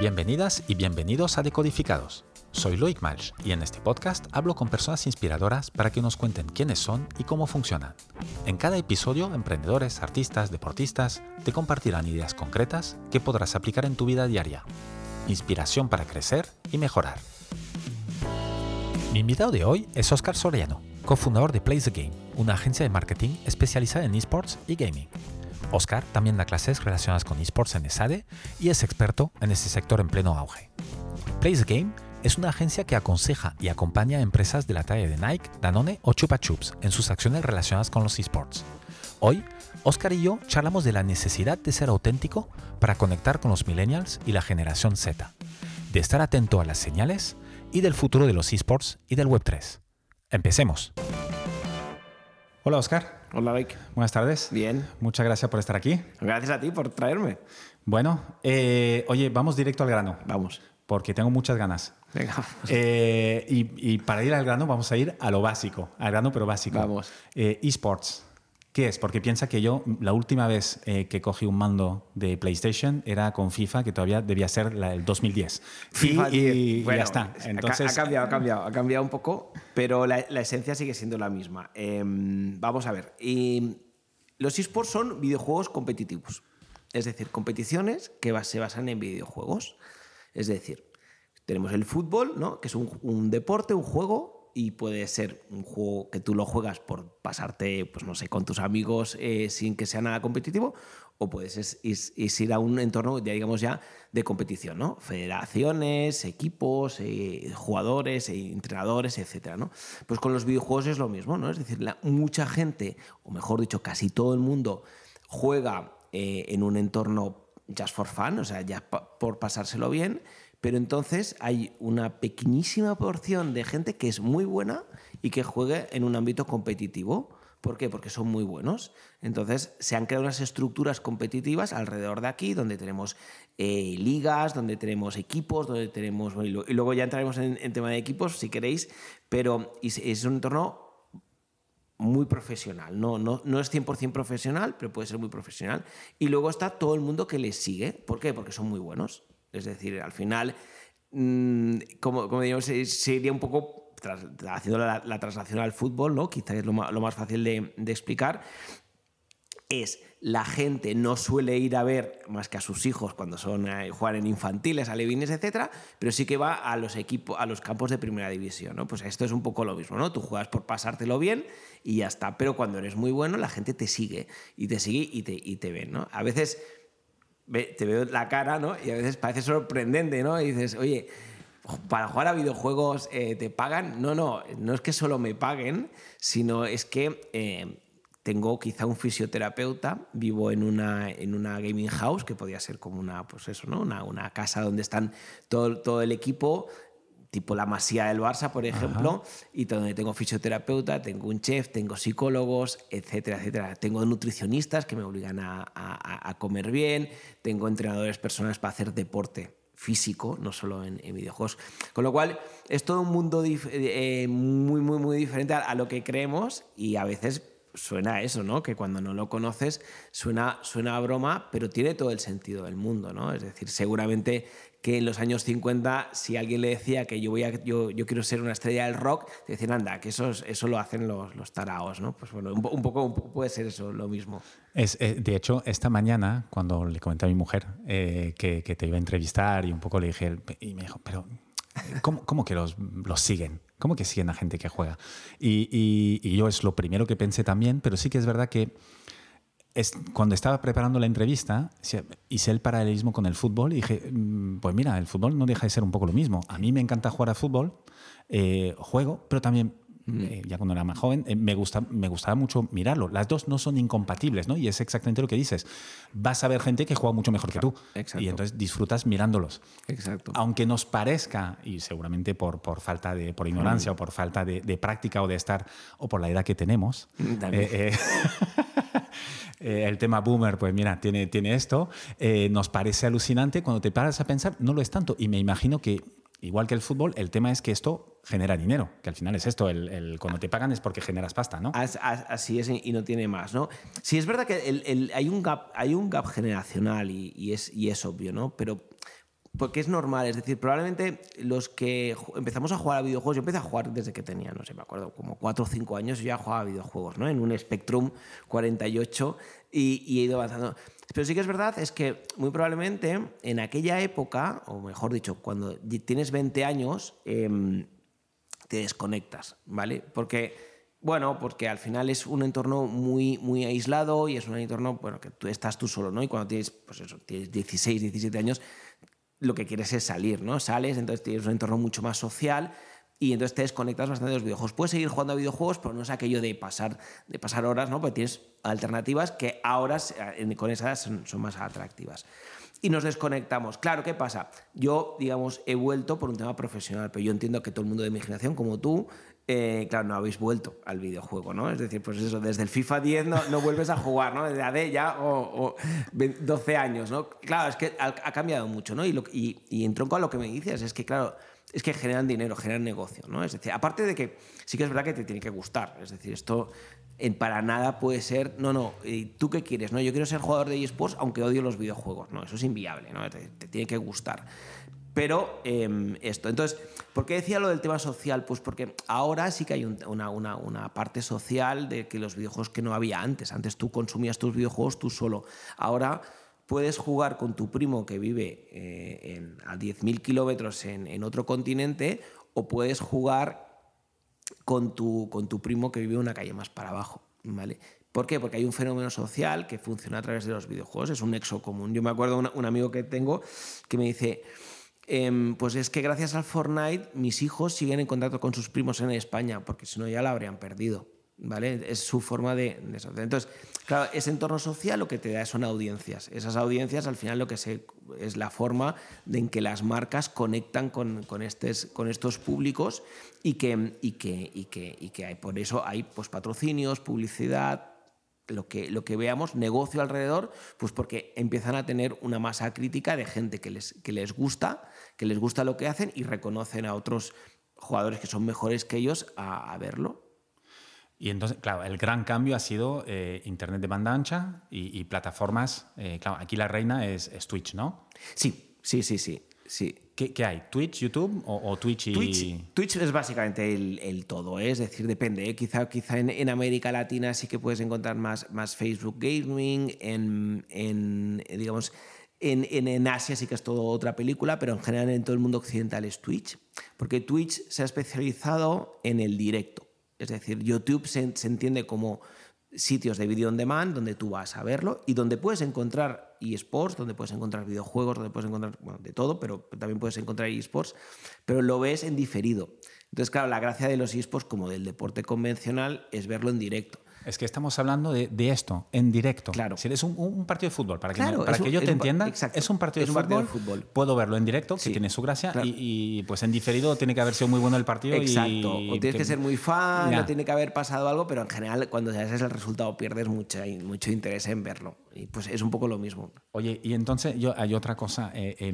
Bienvenidas y bienvenidos a Decodificados. Soy Loic Malch y en este podcast hablo con personas inspiradoras para que nos cuenten quiénes son y cómo funcionan. En cada episodio, emprendedores, artistas, deportistas te compartirán ideas concretas que podrás aplicar en tu vida diaria. Inspiración para crecer y mejorar. Mi invitado de hoy es Oscar Soriano, cofundador de Play the Game, una agencia de marketing especializada en esports y gaming. Oscar también da clases relacionadas con esports en ESADE y es experto en este sector en pleno auge. Play the Game es una agencia que aconseja y acompaña a empresas de la talla de Nike, Danone o Chupa Chups en sus acciones relacionadas con los esports. Hoy, Oscar y yo charlamos de la necesidad de ser auténtico para conectar con los millennials y la generación Z, de estar atento a las señales y del futuro de los esports y del Web3. Empecemos. Hola Oscar. Hola Mike. Buenas tardes. Bien. Muchas gracias por estar aquí. Gracias a ti por traerme. Bueno, eh, oye, vamos directo al grano. Vamos. Porque tengo muchas ganas. Venga. Eh, y, y para ir al grano vamos a ir a lo básico, al grano pero básico. Vamos. Eh, esports. ¿Qué es? Porque piensa que yo, la última vez eh, que cogí un mando de PlayStation era con FIFA, que todavía debía ser la del 2010. FIFA y, 10. y Bueno, ya está. ha- Entonces, ha, cambiado, ha cambiado, ha cambiado un poco, pero la, la esencia sigue siendo la misma. Em, vamos a ver. Y los esports son videojuegos competitivos. Es decir, competiciones que se basan en videojuegos. Es decir, tenemos el fútbol, ¿no? que es un, un deporte, un juego, y puede ser un juego que tú lo juegas por pasarte, pues no sé, con tus amigos eh, sin que sea nada competitivo, o puedes es- es- es ir a un entorno, ya digamos ya, de competición, ¿no? Federaciones, equipos, eh, jugadores, eh, entrenadores, etcétera, ¿no? Pues con los videojuegos es lo mismo, ¿no? Es decir, mucha gente, o mejor dicho, casi todo el mundo, juega en un entorno just for fun, o sea, ya por pasárselo bien, pero entonces hay una pequeñísima porción de gente que es muy buena y que juegue en un ámbito competitivo. ¿Por qué? Porque son muy buenos. Entonces se han creado unas estructuras competitivas alrededor de aquí, donde tenemos eh, ligas, donde tenemos equipos, donde tenemos... Y luego ya entraremos en, en tema de equipos, si queréis, pero es un entorno muy profesional. No, no, no es 100% profesional, pero puede ser muy profesional. Y luego está todo el mundo que les sigue. ¿Por qué? Porque son muy buenos. Es decir, al final, mm, como, como digamos, se- sería un poco haciendo la, la traslación al fútbol, ¿no? quizás es lo más, lo más fácil de, de explicar. Es la gente no suele ir a ver más que a sus hijos cuando son eh, juegan en infantiles, alevines, etcétera, pero sí que va a los equipos, a los campos de primera división, ¿no? Pues esto es un poco lo mismo, ¿no? Tú juegas por pasártelo bien y ya está, pero cuando eres muy bueno la gente te sigue y te sigue y te, y te ven, ¿no? A veces ve- te veo la cara, ¿no? Y a veces parece sorprendente, ¿no? Y dices, oye, para jugar a videojuegos eh, te pagan. No, no, no es que solo me paguen, sino es que eh, tengo quizá un fisioterapeuta, vivo en una, en una gaming house, que podría ser como una, pues eso, ¿no? Una, una casa donde están todo, todo el equipo tipo la Masía del Barça, por ejemplo, y donde tengo fisioterapeuta, tengo un chef, tengo psicólogos, etcétera, etcétera. Tengo nutricionistas que me obligan a, a- a comer bien, tengo entrenadores personales para hacer deporte físico, no solo en, en videojuegos. Con lo cual, es todo un mundo dif- eh, muy, muy, muy diferente a, a lo que creemos y a veces suena a eso, ¿no? Que cuando no lo conoces suena, suena a broma, pero tiene todo el sentido del mundo, ¿no? Es decir, seguramente que en los años 50, si alguien le decía que yo, voy a, yo, yo quiero ser una estrella del rock, te decían, anda, que eso, es- eso lo hacen los, los taraos, ¿no? Pues bueno, un, un poco, un poco puede ser eso lo mismo. es, eh, de hecho, esta mañana, cuando le comenté a mi mujer eh, que, que te iba a entrevistar y un poco le dije, y me dijo, pero ¿cómo, cómo que los, los siguen? ¿Cómo que siguen a gente que juega? Y, y- y yo es lo primero que pensé también, pero sí que es verdad que es, cuando estaba preparando la entrevista, hice el paralelismo con el fútbol y dije, mm, pues mira, el fútbol no deja de ser un poco lo mismo. A mí me encanta jugar a fútbol, eh, juego, pero también, eh, ya cuando era más joven, eh, me, gusta, me gustaba mucho mirarlo. Las dos no son incompatibles, ¿no? Y es exactamente lo que dices. Vas a ver gente que juega mucho mejor que tú. Exacto. Y entonces disfrutas mirándolos. Exacto. Aunque nos parezca, y seguramente por, por falta de, por ignorancia o por falta de, de práctica o de estar, o por la edad que tenemos, También. eh, eh, el tema boomer, pues mira, tiene, tiene esto, eh, nos parece alucinante, cuando te paras a pensar, no lo es tanto. Y me imagino que, igual que el fútbol, el tema es que esto genera dinero, que al final es esto, el, el- cuando te pagan es porque generas pasta, ¿no? As- as- Así es y no tiene más, ¿no? Sí, es verdad que hay, un gap, hay un gap generacional y, y es, y es obvio, ¿no? Pero porque es normal, es decir, probablemente los que empezamos a jugar a videojuegos, yo empecé a jugar desde que tenía, no sé, me acuerdo, como 4 o 5 años, yo ya jugaba a videojuegos, ¿no? En un Spectrum 48 y, y, he ido avanzando. Pero sí que es verdad, es que muy probablemente en aquella época, o mejor dicho, cuando tienes 20 años, eh, te desconectas, ¿vale? Porque... Bueno, porque al final es un entorno muy, muy aislado y es un entorno, bueno, que tú estás tú solo, ¿no? Y cuando tienes, pues eso, tienes 16, 17 años, lo que quieres es salir, ¿no? Sales, entonces tienes un entorno mucho más social y entonces te desconectas bastante de los videojuegos. Puedes seguir jugando a videojuegos, pero no es aquello de pasar, de pasar horas, ¿no? Porque tienes alternativas que ahora con esas son, son más atractivas y nos desconectamos. Claro, ¿qué pasa? Yo, digamos, he vuelto por un tema profesional, pero yo entiendo que todo el mundo de mi generación, como tú, eh, claro, no habéis vuelto al videojuego, ¿no? Es decir, pues eso, desde el FIFA 10 no, vuelves a jugar, ¿no? Desde AD ya o, 12 años, ¿no? Claro, es que ha, cambiado mucho, ¿no? Y, lo, y, en tronco a lo que me dices, es que, claro, es que generan dinero, generan negocio, ¿no? Es decir, aparte de que sí que es verdad que te tiene que gustar, es decir, esto en para nada puede ser, no, no, ¿tú qué quieres? No, yo quiero ser jugador de eSports aunque odio los videojuegos, no, eso es inviable, ¿no? Te tiene que gustar. Pero em, esto, entonces, ¿por qué decía lo del tema social? Pues porque ahora sí que hay una, parte social de que los videojuegos que no había antes. Antes tú consumías tus videojuegos tú solo. Ahora puedes jugar con tu primo que vive eh, en, a 10.000 kilómetros en, otro continente o puedes jugar con tu, con tu primo que vive una calle más para abajo. ¿vale? ¿Por qué? Porque hay un fenómeno social que funciona a través de los videojuegos, es un nexo común. Yo me acuerdo de un amigo que tengo que me dice, Em, pues es que gracias al Fortnite mis hijos siguen en contacto con sus primos en España, porque si no ya la habrían perdido. ¿Vale? Es su forma de, Entonces, claro, ese entorno social lo que te da son audiencias. Esas audiencias al final lo que es la forma de en que las marcas conectan con, con, estes, con estos públicos y que, y que, y que, y que por eso hay pues, patrocinios, publicidad, lo que, lo que veamos, negocio alrededor, pues porque empiezan a tener una masa crítica de gente que les, que les gusta, que les gusta lo que hacen y reconocen a otros jugadores que son mejores que ellos a, verlo. Y entonces, claro, el gran cambio ha sido eh, Internet de banda ancha y, plataformas. Eh, claro, aquí la reina es, es Twitch, ¿no? Sí, sí, sí, sí. sí. ¿Qué, hay? ¿Twitch, YouTube o, Twitch y...? Twitch, es básicamente el, todo, ¿eh? es decir, depende. ¿eh? Quizá, quizá en, América Latina sí que puedes encontrar más, más Facebook Gaming, en, en digamos... En, en, Asia sí que es todo otra película, pero en general en todo el mundo occidental es Twitch, porque Twitch se ha especializado en el directo. Es decir, YouTube se, se entiende como sitios de video on demand donde tú vas a verlo y donde puedes encontrar eSports, donde puedes encontrar videojuegos, donde puedes encontrar de todo, pero también puedes encontrar eSports, pero lo ves en diferido. Entonces, claro, la gracia de los eSports como del deporte convencional es verlo en directo. Es que estamos hablando de, esto, en directo. Claro. Si eres un, partido de fútbol, para que, para que yo te entienda, es un partido, de, fútbol, Puedo verlo en directo, que tiene su gracia, y, pues en diferido tiene que haber sido muy bueno el partido. Exacto. o tienes que, ser muy fan, o tiene que haber pasado algo, pero en general, cuando ya es el resultado, pierdes mucho, mucho interés en verlo. Y pues es un poco lo mismo. Oye, y entonces yo, hay otra cosa. Eh,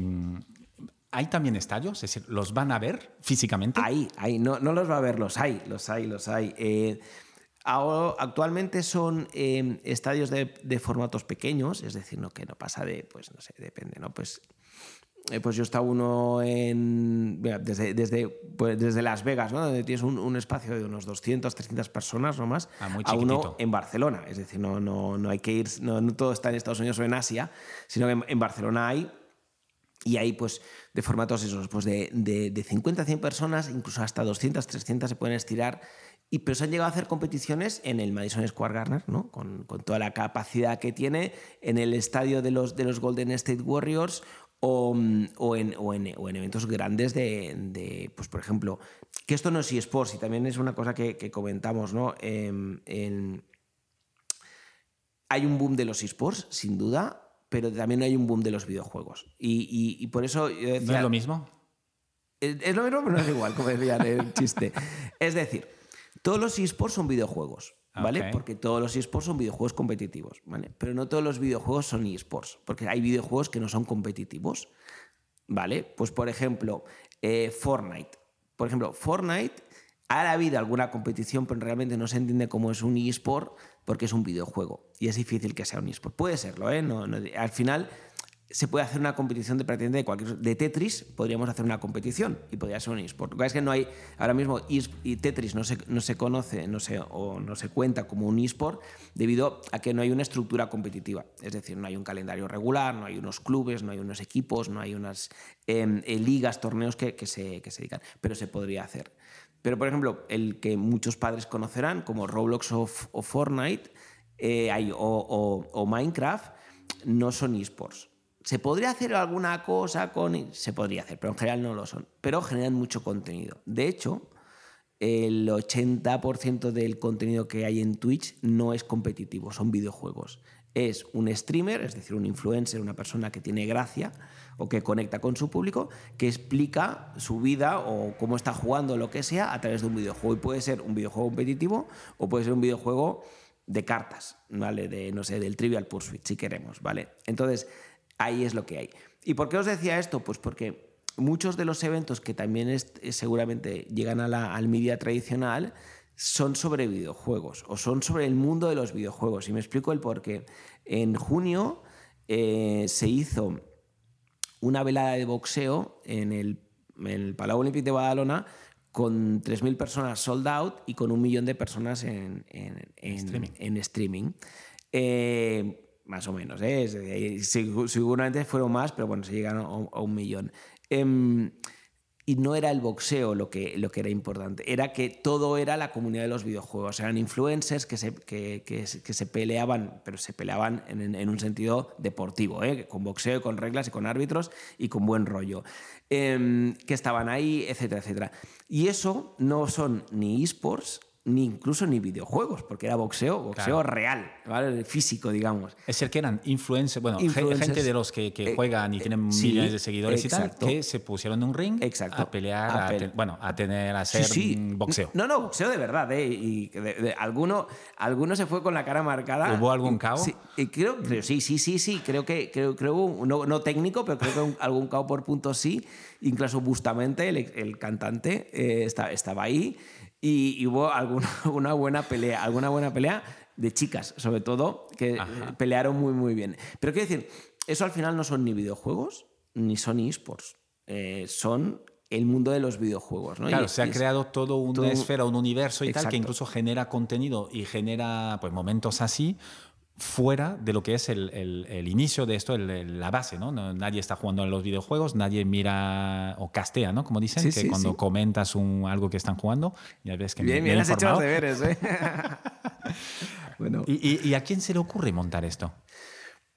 ¿Hay también estadios? Es decir, ¿los van a ver físicamente? Hay, hay. No, no los va a ver, los hay, los hay, los hay. Eh, Ahora, actualmente son em, estadios de, formatos pequeños, es decir, no, que no pasa de, pues no sé, depende, ¿no? Pues, eh, pues yo estaba uno en, desde, desde, pues desde Las Vegas, ¿no? Donde tienes un, espacio de unos 200, 300 personas no más, ah, a uno en Barcelona. Es decir, no, no, no hay que ir, no, todo está en Estados Unidos o en Asia, sino que en, Barcelona hay y hay pues de formatos esos, pues de, de, de 50 a 100 personas, incluso hasta 200, 300 se pueden estirar y, pero se han llegado a hacer competiciones en el Madison Square Garden, ¿no? con, con, toda la capacidad que tiene, en el estadio de los, de los Golden State Warriors o, o, en, o, en, o en, eventos grandes de, de, pues por ejemplo, que esto no es eSports y también es una cosa que, que comentamos, ¿no? Em, en, hay un boom de los eSports, sin duda, pero también hay un boom de los videojuegos. Y, y, por eso... ¿No es lo mismo? Es, es, lo mismo, pero no es igual, como decía el chiste. Es decir, todos los esports son videojuegos, ¿vale? Porque todos los esports son videojuegos competitivos, ¿vale? Pero no todos los videojuegos son esports, porque hay videojuegos que no son competitivos, ¿vale? Pues por ejemplo, eh, Fortnite. Por ejemplo, Fortnite ha habido alguna competición, pero realmente no se entiende cómo es un eSport porque es un videojuego y es difícil que sea un eSport. Puede serlo, ¿eh? al final se puede hacer una competición de de cualquier de Tetris podríamos hacer una competición y podría ser un eSport. Lo que es que no hay ahora mismo y Tetris no se, no se conoce, no se, o no se cuenta como un eSport debido a que no hay una estructura competitiva. Es decir, no hay un calendario regular, no hay unos clubes, no hay unos equipos, no hay unas em, eh, ligas, torneos que, que, se, que se dedican, pero se podría hacer. Pero, por ejemplo, el que muchos padres conocerán como Roblox o, Fortnite eh, o Minecraft no son eSports ¿Se podría hacer alguna cosa con.? Se podría hacer, pero en general no lo son. Pero generan mucho contenido. De hecho, el 80% del contenido que hay en Twitch no es competitivo, son videojuegos. Es un streamer, es decir, un influencer, una persona que tiene gracia o que conecta con su público, que explica su vida o cómo está jugando lo que sea a través de un videojuego. Y puede ser un videojuego competitivo o puede ser un videojuego de cartas, ¿vale? De, no sé, del Trivial Pursuit, si queremos, ¿vale? Entonces, ahí es lo que hay. ¿Y por qué os decía esto? Pues porque muchos de los eventos que también eh, seguramente llegan a la, al media tradicional son sobre videojuegos o son sobre el mundo de los videojuegos. Y me explico el por qué. En junio eh, se hizo una velada de boxeo en el, Palau Olímpico de Badalona con 3.000 personas sold out y con un millón de personas en, streaming. Eh, más o menos, ¿eh? seguramente fueron más, pero bueno, se llegaron a, un millón. Em, y no era el boxeo lo que, lo que era importante, era que todo era la comunidad de los videojuegos. Eran influencers que se, que, que, se peleaban, pero se peleaban en, en un sentido deportivo, ¿eh? con boxeo, con reglas y con árbitros y con buen rollo. Em, que estaban ahí, etcétera, etcétera. Y eso no son ni esports, ni incluso ni videojuegos, porque era boxeo, boxeo real, ¿vale? físico, digamos. Es el que eran influencers, bueno, gente de los que, que eh, juegan y tienen eh, millones de seguidores y tal, que se pusieron en un ring a pelear, a, bueno, a tener, a hacer boxeo. No, no, boxeo de verdad, ¿eh? Y de, alguno, alguno se fue con la cara marcada. ¿Hubo algún caos? Sí, creo, sí, sí, sí, sí, creo que, creo, creo no, no técnico, pero creo que algún caos por puntos sí. Incluso Bustamente, el, el cantante, eh, estaba ahí y, hubo alguna una buena pelea, alguna buena pelea de chicas, sobre todo, que pelearon muy, muy bien. Pero quiero decir, eso al final no son ni videojuegos ni son esports. Eh, son el mundo de los videojuegos. ¿no? Claro, se ha creado todo una esfera, un universo y tal, que incluso genera contenido y genera pues, momentos así fuera de lo que es el, el, inicio de esto, la base, ¿no? Nadie está jugando en los videojuegos, nadie mira o castea, ¿no? Como dicen, que cuando comentas un, algo que están jugando, ya ves que bien, bien, has hecho los deberes, ¿eh? bueno. ¿Y, ¿Y, a quién se le ocurre montar esto?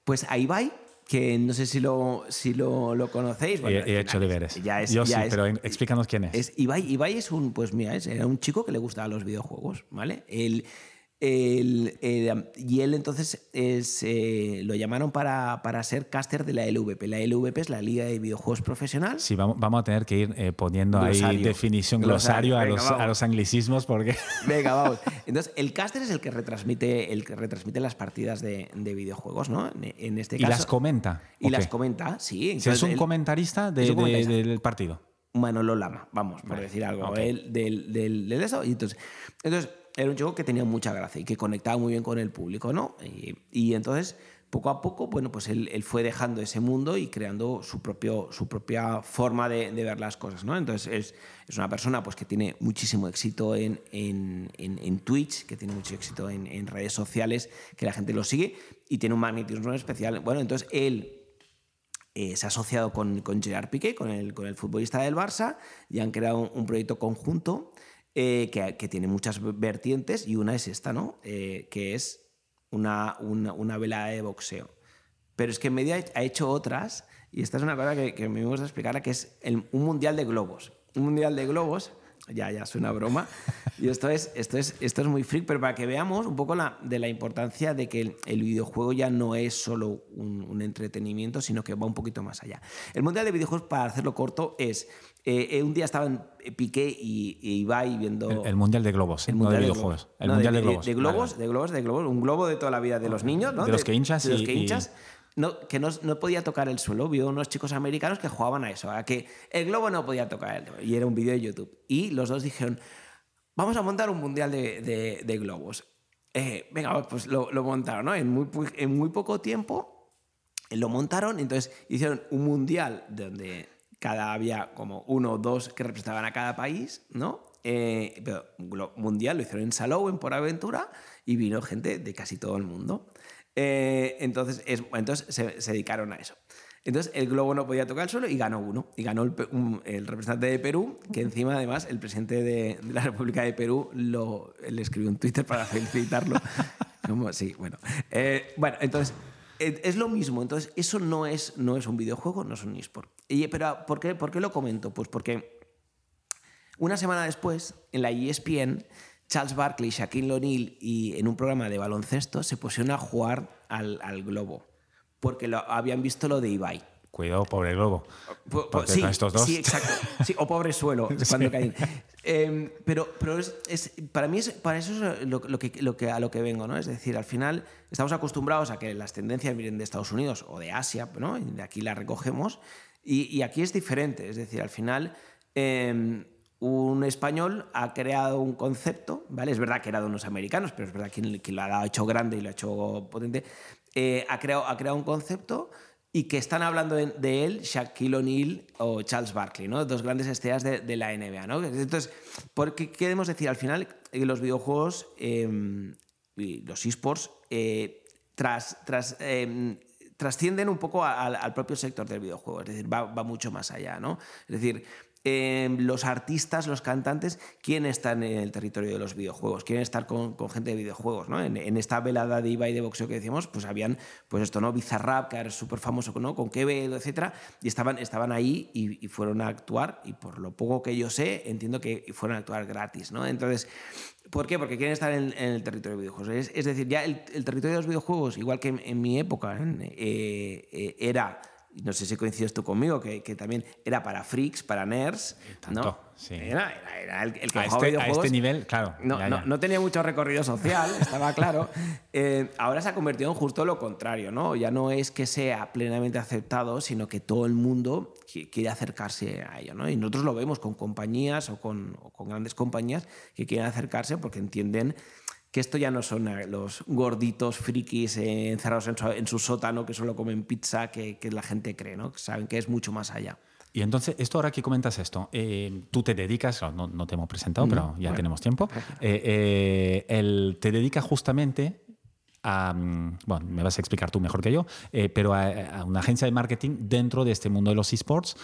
Pues a Ibai, que no sé si lo, si lo, lo conocéis. he, hecho deberes. Ya es, Yo sí, pero explícanos quién es. es. Ibai, Ibai es un, pues mira, era un chico que le gustaba los videojuegos, ¿vale? Él el, y él entonces es, eh, lo llamaron para, para, ser caster de la LVP. La LVP es la Liga de Videojuegos Profesional. Sí, vamos, vamos a tener que ir eh, poniendo ahí definición, glosario, a, los, a, los, anglicismos porque... Venga, vamos. Entonces, el caster es el que retransmite, el que retransmite las partidas de, de videojuegos, ¿no? En, este caso. Y las comenta. Y las comenta, sí. es un comentarista, de, del partido. Manolo Lama, vamos, por decir algo. del, del, del, eso. Y entonces, entonces era un chico que tenía mucha gracia y que conectaba muy bien con el público, ¿no? Y, entonces, poco a poco, bueno, pues él, fue dejando ese mundo y creando su, propio, su propia forma de, ver las cosas, ¿no? Entonces, es, es, una persona pues, que tiene muchísimo éxito en, en, en, Twitch, que tiene mucho éxito en, redes sociales, que la gente lo sigue y tiene un magnetismo especial. Bueno, entonces él eh, se ha asociado con, con Gerard Piqué, con el, con el futbolista del Barça, y han creado un proyecto conjunto eh, que, tiene muchas vertientes y una es esta, ¿no? Eh, que es una, una, velada de boxeo. Pero es que en medio ha hecho otras, y esta es una cosa que, me gusta explicar, que es un mundial de globos. Un mundial de globos ya, ya suena broma. Y esto es, esto, es, esto es muy freak, pero para que veamos un poco la, de la importancia de que el, videojuego ya no es solo un, entretenimiento, sino que va un poquito más allá. El Mundial de Videojuegos, para hacerlo corto, es... Eh, eh, un día estaban Piqué y, y Ibai viendo... El, Mundial de Globos, el mundial de videojuegos. El Mundial de, Globos. De, globos, de globos, de globos. Un globo de toda la vida de los niños, ¿no? De los que hinchas. De los que hinchas no, que no, podía tocar el suelo. Vio unos chicos americanos que jugaban a eso, a que el globo no podía tocar. Y era un vídeo de YouTube. Y los dos dijeron, vamos a montar un mundial de, globos. Eh, venga, pues lo, montaron, ¿no? En muy, poco tiempo lo montaron, entonces hicieron un mundial donde cada había como uno o dos que representaban a cada país, ¿no? Eh, pero mundial lo hicieron en Salou, en Por Aventura, y vino gente de casi todo el mundo. Eh, entonces, es, entonces se, dedicaron a eso. Entonces el globo no podía tocar el suelo y ganó uno. Y ganó el, representante de Perú, que encima además el presidente de, la República de Perú lo, le escribió un Twitter para felicitarlo. Como, sí, bueno. Eh, bueno, entonces es lo mismo. Entonces eso no es, no es un videojuego, no es un eSport. Y, pero ¿por qué, ¿por qué lo comento? Pues porque una semana después, en la ESPN, Charles Barkley, Shaquille O'Neal y en un programa de baloncesto se pusieron a jugar al, globo porque lo, habían visto lo de Ibai. Cuidado, pobre globo. sí, estos dos. sí, exacto. Sí, o pobre suelo cuando caen. Em, pero pero es, para mí es, para eso es lo, que, lo que, a lo que vengo, ¿no? Es decir, al final estamos acostumbrados a que las tendencias vienen de Estados Unidos o de Asia, ¿no? Y de aquí las recogemos. Y, y, aquí es diferente. Es decir, al final em, un español ha creado un concepto, ¿vale? Es verdad que era de unos americanos, pero es verdad que lo ha hecho grande y lo ha hecho potente, eh, ha, creado, ha creado un concepto y que están hablando de, él Shaquille O'Neal o Charles Barkley, ¿no? Dos grandes estrellas de, la NBA, ¿no? Entonces, ¿por qué queremos decir? Al final, los videojuegos y los esports eh, tras, tras em, trascienden un poco al, propio sector del videojuego, es decir, va, va mucho más allá, ¿no? Es decir, Em, los artistas, los cantantes, quieren estar en el territorio de los videojuegos, quieren estar con, gente de videojuegos. ¿no? En, esta velada de Ibai de boxeo que decíamos, pues habían, pues esto, ¿no? Bizarrap, que era súper famoso ¿no? con Quevedo, etc. Y estaban, estaban ahí y, fueron a actuar, y por lo poco que yo sé, entiendo que fueron a actuar gratis. ¿no? Entonces, ¿por qué? Porque quieren estar en, el territorio de videojuegos. Es, decir, ya el, territorio de los videojuegos, igual que en, mi época, eh, eh, era no sé si coincides tú conmigo, que, también era para freaks, para nerds. ¿no? Era, el, que a este, a este nivel, claro. No, tenía mucho recorrido social, estaba claro. Eh, ahora se ha convertido en justo lo contrario, ¿no? Ya no es que sea plenamente aceptado, sino que todo el mundo quiere acercarse a ello, ¿no? Y nosotros lo vemos con compañías o con, o con grandes compañías que quieren acercarse porque entienden que esto ya no son eh, los gorditos frikis eh, encerrados en su, sótano que solo comen pizza que, la gente cree, ¿no? saben que es mucho más allá. Y entonces, esto ahora que comentas esto, eh, tú te dedicas, no, no, te hemos presentado, pero ya tenemos tiempo, el, te dedicas justamente a, mm, bueno, me vas a explicar tú mejor que yo, pero a, a, una agencia de marketing dentro de este mundo de los esports.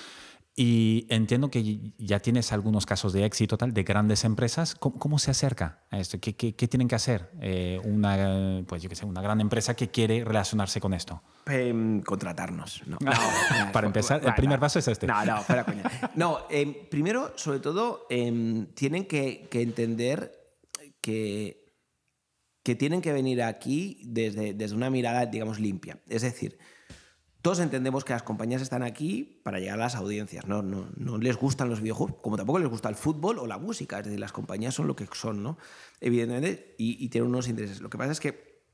Y entiendo que ya tienes algunos casos de éxito tal, de grandes empresas. ¿Cómo, se acerca a esto? ¿Qué, qué, tienen que hacer eh, una, pues yo sé, una gran empresa que quiere relacionarse con esto? Em, contratarnos. No, Para empezar, el primer paso es este. No, no, fuera coña. No, em, primero, sobre todo, em, tienen que, que, entender que, que tienen que venir aquí desde, desde una mirada, digamos, limpia. Es decir, todos entendemos que las compañías están aquí para llegar a las audiencias, ¿no? No, les gustan los videojuegos, como tampoco les gusta el fútbol o la música, es decir, las compañías son lo que son, ¿no? Evidentemente, y, tienen unos intereses. Lo que pasa es que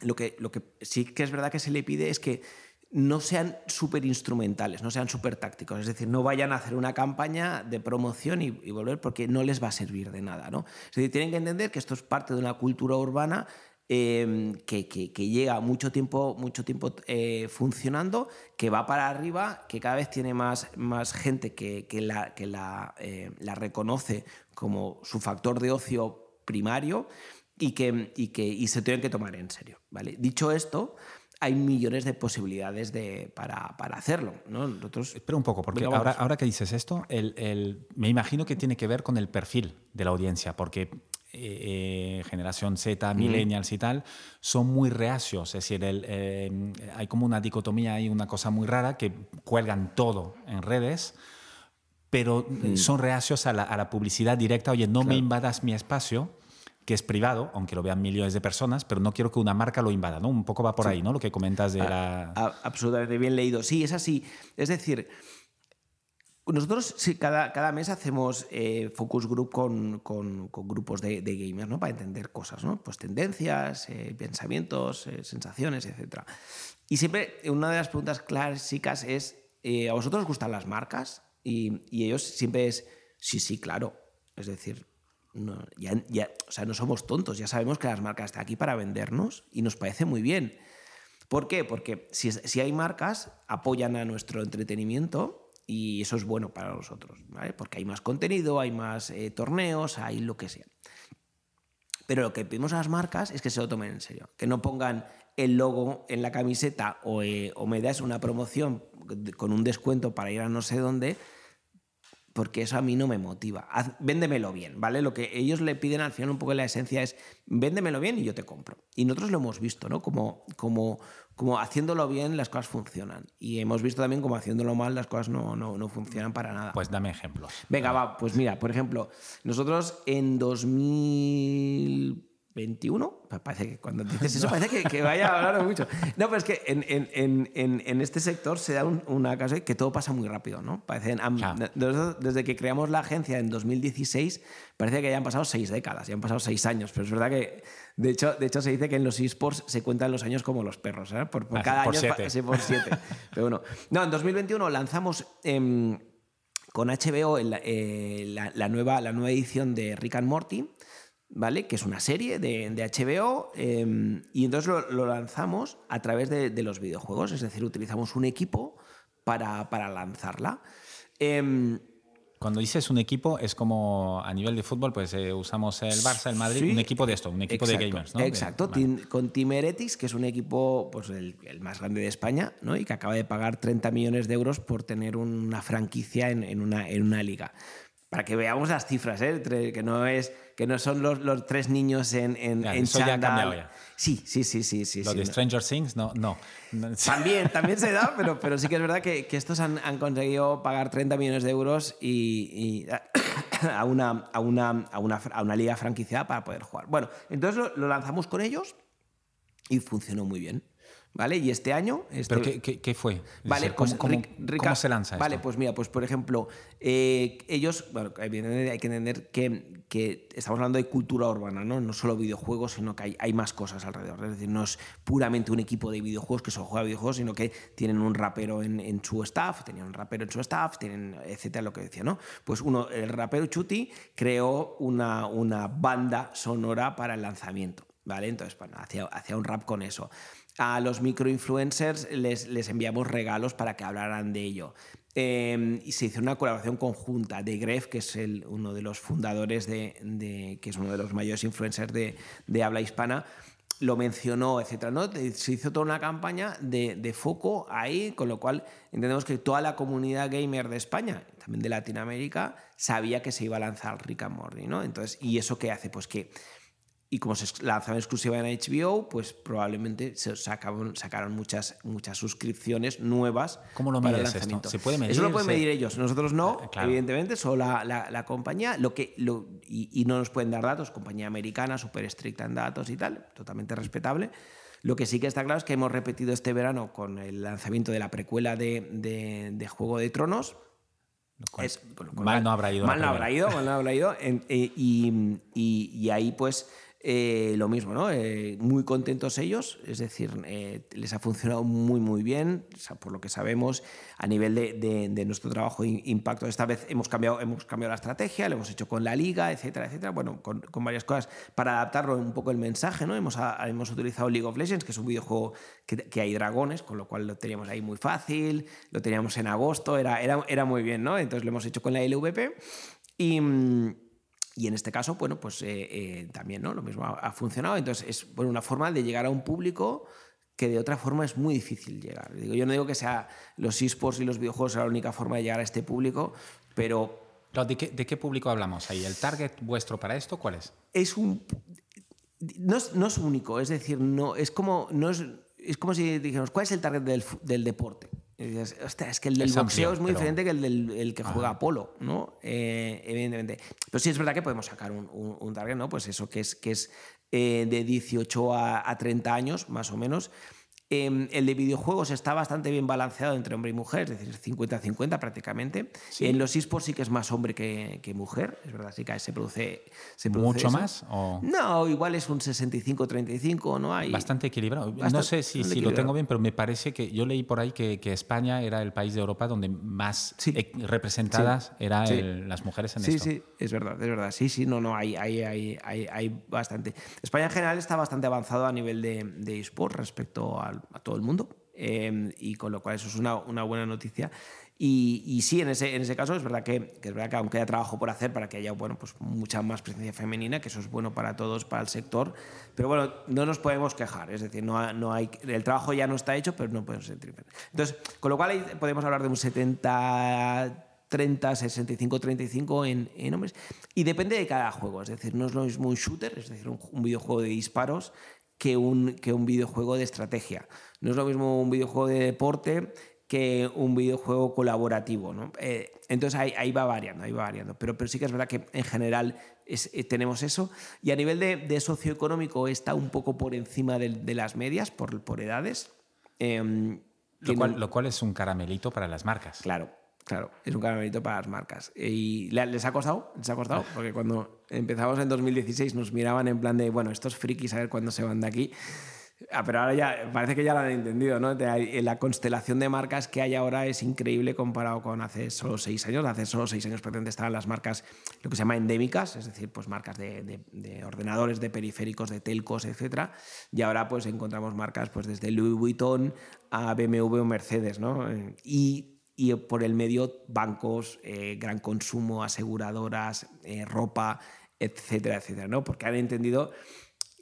lo, que lo que sí que es verdad que se le pide es que no sean súper instrumentales, no sean súper tácticos, es decir, no vayan a hacer una campaña de promoción y, y, volver porque no les va a servir de nada, ¿no? Es decir, tienen que entender que esto es parte de una cultura urbana Em, que, que, lleva mucho tiempo, mucho tiempo eh, funcionando, que va para arriba, que cada vez tiene más, más gente que, la, que la, eh, la, reconoce como su factor de ocio primario y que, y que y se tienen que tomar en serio. ¿vale? Dicho esto, hay millones de posibilidades de, para, para hacerlo. ¿no? Nosotros, Espera un poco, porque ahora, ahora que dices esto, el, el, me imagino que tiene que ver con el perfil de la audiencia, porque eh, generación Z, millennials y tal, son muy reacios. Es decir, eh, hay como una dicotomía, hay una cosa muy rara que cuelgan todo en redes, pero son reacios a la, publicidad directa. Oye, no me invadas mi espacio que es privado, aunque lo vean millones de personas, pero no quiero que una marca lo invada, ¿no? Un poco va por ahí, ¿no? Lo que comentas de la... absolutamente bien leído. Sí, es así. Es decir, nosotros sí, cada, cada mes hacemos eh, focus group con, con, grupos de, de, gamers, ¿no? Para entender cosas, ¿no? Pues tendencias, eh, pensamientos, eh, sensaciones, etc. Y siempre una de las preguntas clásicas es, ¿a vosotros os gustan las marcas? Y, y, ellos siempre es, sí, sí, claro. Es decir, no, ya, ya, o sea, no somos tontos, ya sabemos que las marcas están aquí para vendernos y nos parece muy bien. ¿Por qué? Porque si, si hay marcas, apoyan a nuestro entretenimiento y eso es bueno para nosotros. Porque hay más contenido, hay más eh, torneos, hay lo que sea. Pero lo que pedimos a las marcas es que se lo tomen en serio, que no pongan el logo en la camiseta o, eh, o me das una promoción con un descuento para ir a no sé dónde, porque eso a mí no me motiva. véndemelo bien, ¿vale? Lo que ellos le piden al final un poco la esencia es véndemelo bien y yo te compro. Y nosotros lo hemos visto, ¿no? Como, como, como haciéndolo bien las cosas funcionan. Y hemos visto también como haciéndolo mal las cosas no, no, no funcionan para nada. Pues dame ejemplos. Venga, va, pues mira, por ejemplo, nosotros en 2000 21, parece que cuando dices eso parece que, vaya a hablar mucho. No, pero es que en, en, en, en este sector se da una cosa que todo pasa muy rápido, ¿no? Parece, desde que creamos la agencia en 2016, parece que ya han pasado seis décadas, ya han pasado seis años, pero es verdad que, de hecho, de hecho se dice que en los esports se cuentan los años como los perros, ¿eh? Por, por cada año siete. por siete. pero bueno, no, en 2021 lanzamos... con HBO eh, la, la, nueva, la nueva edición de Rick and Morty, ¿vale? Que es una serie de, HBO em, y entonces lo, lanzamos a través de, los videojuegos, es decir, utilizamos un equipo para, lanzarla. Em, cuando dices un equipo, es como a nivel de fútbol, pues eh, usamos el Barça, el Madrid, un equipo de esto, un equipo de gamers, ¿no? Exacto, con Team Heretics, que es un equipo pues, el, más grande de España, ¿no? Y que acaba de pagar 30 millones de euros por tener una franquicia en, una, en una liga para que veamos las cifras, ¿eh? que no es que no son los, los tres niños en, en, en eso ya ha cambiado ya. Sí, sí, sí, sí, sí. Lo de Stranger Things, no, no. También, también se da, pero, pero sí que es verdad que, que estos han, han, conseguido pagar 30 millones de euros y, y a, una, a, una, a, una, a, una, liga franquiciada para poder jugar. Bueno, entonces lo, lo lanzamos con ellos y funcionó muy bien. ¿Vale? Y este año... Este... ¿Pero qué, qué, fue? Vale, ¿cómo, pues, cómo, se lanza Vale, pues mira, pues por ejemplo, eh, ellos, bueno, hay que entender que, que, estamos hablando de cultura urbana, ¿no? No solo videojuegos, sino que hay, hay, más cosas alrededor. Es decir, no es puramente un equipo de videojuegos que solo juega videojuegos, sino que tienen un rapero en, en su staff, tenían un rapero en su staff, tienen, etcétera, lo que decía, ¿no? Pues uno, el rapero Chuti creó una, una banda sonora para el lanzamiento. ¿Vale? Entonces, bueno, hacía, hacía un rap con eso a los microinfluencers les, les enviamos regalos para que hablaran de ello. Em, y se hizo una colaboración conjunta de Gref, que es el, uno de los fundadores de, que es uno de los mayores influencers de, habla hispana, lo mencionó, etcétera. ¿no? Se hizo toda una campaña de, de, foco ahí, con lo cual entendemos que toda la comunidad gamer de España, también de Latinoamérica, sabía que se iba a lanzar Rick and Morty, ¿no? Entonces, ¿y eso qué hace? Pues que y como se lanzaba exclusiva en HBO, pues probablemente se sacaron, sacaron muchas, muchas suscripciones nuevas ¿Cómo lo para el lanzamiento. Esto? ¿Se puede medir? Eso lo pueden medir ellos. Nosotros no, eh, evidentemente, solo la, la, compañía. Lo que, lo, y, no nos pueden dar datos, compañía americana, súper estricta en datos y tal, totalmente respetable. Lo que sí que está claro es que hemos repetido este verano con el lanzamiento de la precuela de, de, Juego de Tronos, es, mal no habrá ido. Mal no habrá ido, mal no habrá ido. y, y, y, ahí, pues, eh, lo mismo, ¿no? Eh, muy contentos ellos, es decir, eh, les ha funcionado muy, muy bien, por lo que sabemos, a nivel de, nuestro trabajo impacto. Esta vez hemos cambiado, hemos cambiado la estrategia, lo hemos hecho con la liga, etcétera, etcétera, bueno, con, varias cosas para adaptarlo un poco el mensaje, ¿no? Hemos, hemos utilizado League of Legends, que es un videojuego que, hay dragones, con lo cual lo teníamos ahí muy fácil, lo teníamos en agosto, era, era, era muy bien, ¿no? Entonces lo hemos hecho con la LVP y mm, y en este caso, bueno, pues eh, eh, también ¿no? lo mismo ha, funcionado. Entonces, es bueno, una forma de llegar a un público que de otra forma es muy difícil llegar. Digo, yo no digo que sea los esports y los videojuegos la única forma de llegar a este público, pero... ¿De qué, ¿De qué público hablamos ahí? ¿El target vuestro para esto cuál es? Es un... No es, no es único, es decir, no, es, como, no es, es como si dijéramos, ¿cuál es el target del, del deporte? Y dices, es que el del boxeo es muy diferente que el del el que juega a polo, ¿no? Eh, evidentemente. Pero sí es verdad que podemos sacar un, un, target, ¿no? Pues eso, que es, que es eh, de 18 a, a 30 años, más o menos, Em, el de videojuegos está bastante bien balanceado entre hombre y mujer, es decir, 50-50 prácticamente. En los esports sí que es más hombre que, mujer, es verdad, sí que se produce. Se ¿Mucho más? No, igual es un 65-35, ¿no? Hay bastante equilibrado. no sé si, si lo tengo bien, pero me parece que yo leí por ahí que, España era el país de Europa donde más e, representadas eran las mujeres en esto. Sí, sí, es verdad, es verdad. Sí, sí, no, no, hay, hay, hay, hay, bastante. España en general está bastante avanzado a nivel de, de esports respecto a a todo el mundo. Em, y con lo cual eso es una, una buena noticia. Y, y, sí, en ese, en ese caso es verdad que, que, es verdad que aunque haya trabajo por hacer para que haya bueno, pues mucha más presencia femenina, que eso es bueno para todos, para el sector, pero bueno, no nos podemos quejar, es decir, no, no hay, el trabajo ya no está hecho, pero no podemos sentir. Entonces, con lo cual podemos hablar de un 70... 30, 65, 35 en, en, hombres. Y depende de cada juego. Es decir, no es lo mismo un shooter, es decir, un, un videojuego de disparos, que un, que un videojuego de estrategia. No es lo mismo un videojuego de deporte que un videojuego colaborativo. ¿no? Eh, entonces ahí, ahí, va variando, ahí va variando. Pero, pero sí que es verdad que en general es, eh, tenemos eso. Y a nivel de, de, socioeconómico está un poco por encima de, de las medias, por, por edades. Eh, lo, cual, lo cual es un caramelito para las marcas. Claro, Claro, es un caramelito para las marcas. Y les ha costado, les ha costado, porque cuando empezamos en 2016 nos miraban en plan de, bueno, estos frikis a ver cuándo se van de aquí. Ah, pero ahora ya parece que ya lo han entendido, ¿no? La constelación de marcas que hay ahora es increíble comparado con hace solo seis años. Hace solo seis años pretende estaban las marcas, lo que se llama endémicas, es decir, pues marcas de, de, de, ordenadores, de periféricos, de telcos, etc. Y ahora pues encontramos marcas pues desde Louis Vuitton a BMW o Mercedes, ¿no? Y y por el medio bancos, eh, gran consumo, aseguradoras, eh, ropa, etcétera, etcétera, ¿no? Porque han entendido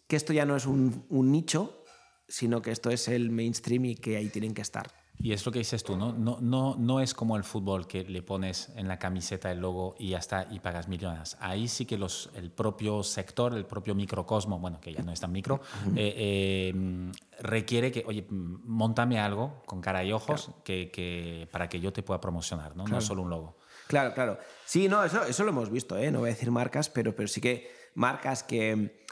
que esto ya no es un, un nicho, sino que esto es el mainstream y que ahí tienen que estar. Y es lo que dices tú, ¿no? No, no, no es como el fútbol que le pones en la camiseta el logo y ya está y pagas millones. Ahí sí que los, el propio sector, el propio microcosmo, bueno, que ya no es tan micro, eh, eh, requiere que, oye, montame algo con cara y ojos claro. que, que, para que yo te pueda promocionar, ¿no? Claro. No solo un logo. Claro, claro. Sí, no, eso, eso lo hemos visto, ¿eh? No voy a decir marcas, pero, pero sí que marcas que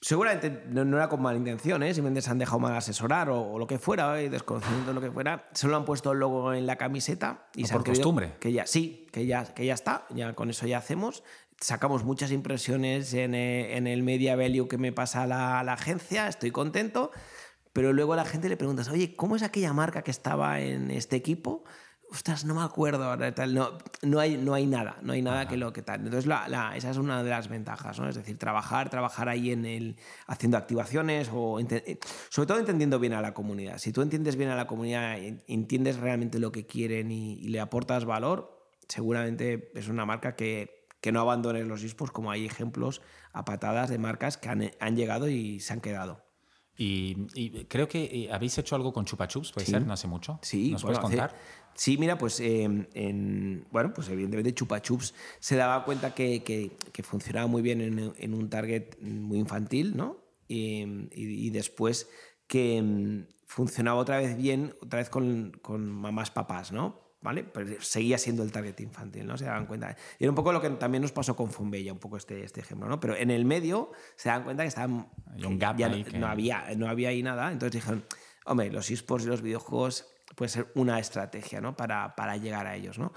seguramente no, no, era con mala intención, ¿eh? simplemente se han dejado mal asesorar o, o lo que fuera, ¿eh? desconociendo lo que fuera, solo han puesto el logo en la camiseta y o se por han costumbre. Que ya, sí, que ya, que ya está, ya con eso ya hacemos. Sacamos muchas impresiones en, eh, en el media value que me pasa la, la agencia, estoy contento, pero luego a la gente le preguntas, oye, ¿cómo es aquella marca que estaba en este equipo? Ostras, no me acuerdo ahora, tal. No, no, hay, no hay nada, no hay nada Ajá. que lo que tal. Entonces, la, la, esa es una de las ventajas, ¿no? Es decir, trabajar, trabajar ahí en el, haciendo activaciones o sobre todo entendiendo bien a la comunidad. Si tú entiendes bien a la comunidad, entiendes realmente lo que quieren y, y le aportas valor, seguramente es una marca que, que no abandone los esports, como hay ejemplos a patadas de marcas que han, han llegado y se han quedado. Y, y, creo que eh, habéis hecho algo con Chupa Chups, puede sí. ser, no hace mucho. Sí, ¿Nos bueno, puedes contar? Sí, mira, pues eh, en, bueno, pues evidentemente Chupa Chups se daba cuenta que, que, que funcionaba muy bien en, en, un target muy infantil, ¿no? Y, y, y después que mm, funcionaba otra vez bien, otra vez con, con mamás papás, ¿no? ¿Vale? Pero seguía siendo el target infantil, ¿no? Se daban cuenta. Y era un poco lo que también nos pasó con Fumbella, un poco este, este ejemplo, ¿no? Pero en el medio se dan cuenta que estaban... un gap ya ahí no, que... no, había, no había ahí nada, entonces dijeron, hombre, los esports y los videojuegos puede ser una estrategia, ¿no? Para, para llegar a ellos, ¿no?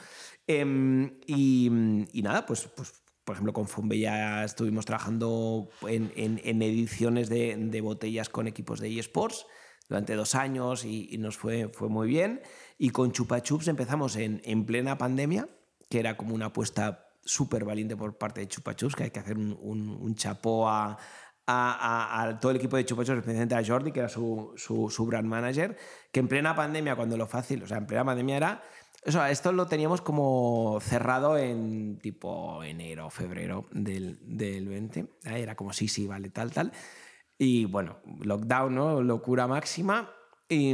Eh, y, y, nada, pues, pues por ejemplo, con Fumbella estuvimos trabajando en, en, en ediciones de, de, botellas con equipos de eSports durante dos años y, y, nos fue, fue muy bien. Y con Chupa Chups empezamos en, en plena pandemia, que era como una apuesta súper valiente por parte de Chupa Chups, que hay que hacer un, un, un chapó a, a, a, a, todo el equipo de Chupa Chups, especialmente a Jordi, que era su, su, su, brand manager, que en plena pandemia, cuando lo fácil, o sea, en plena pandemia era... O sea, esto lo teníamos como cerrado en tipo enero, febrero del, del 20. Era como sí, sí, vale, tal, tal. Y bueno, lockdown, ¿no? Locura máxima. Y,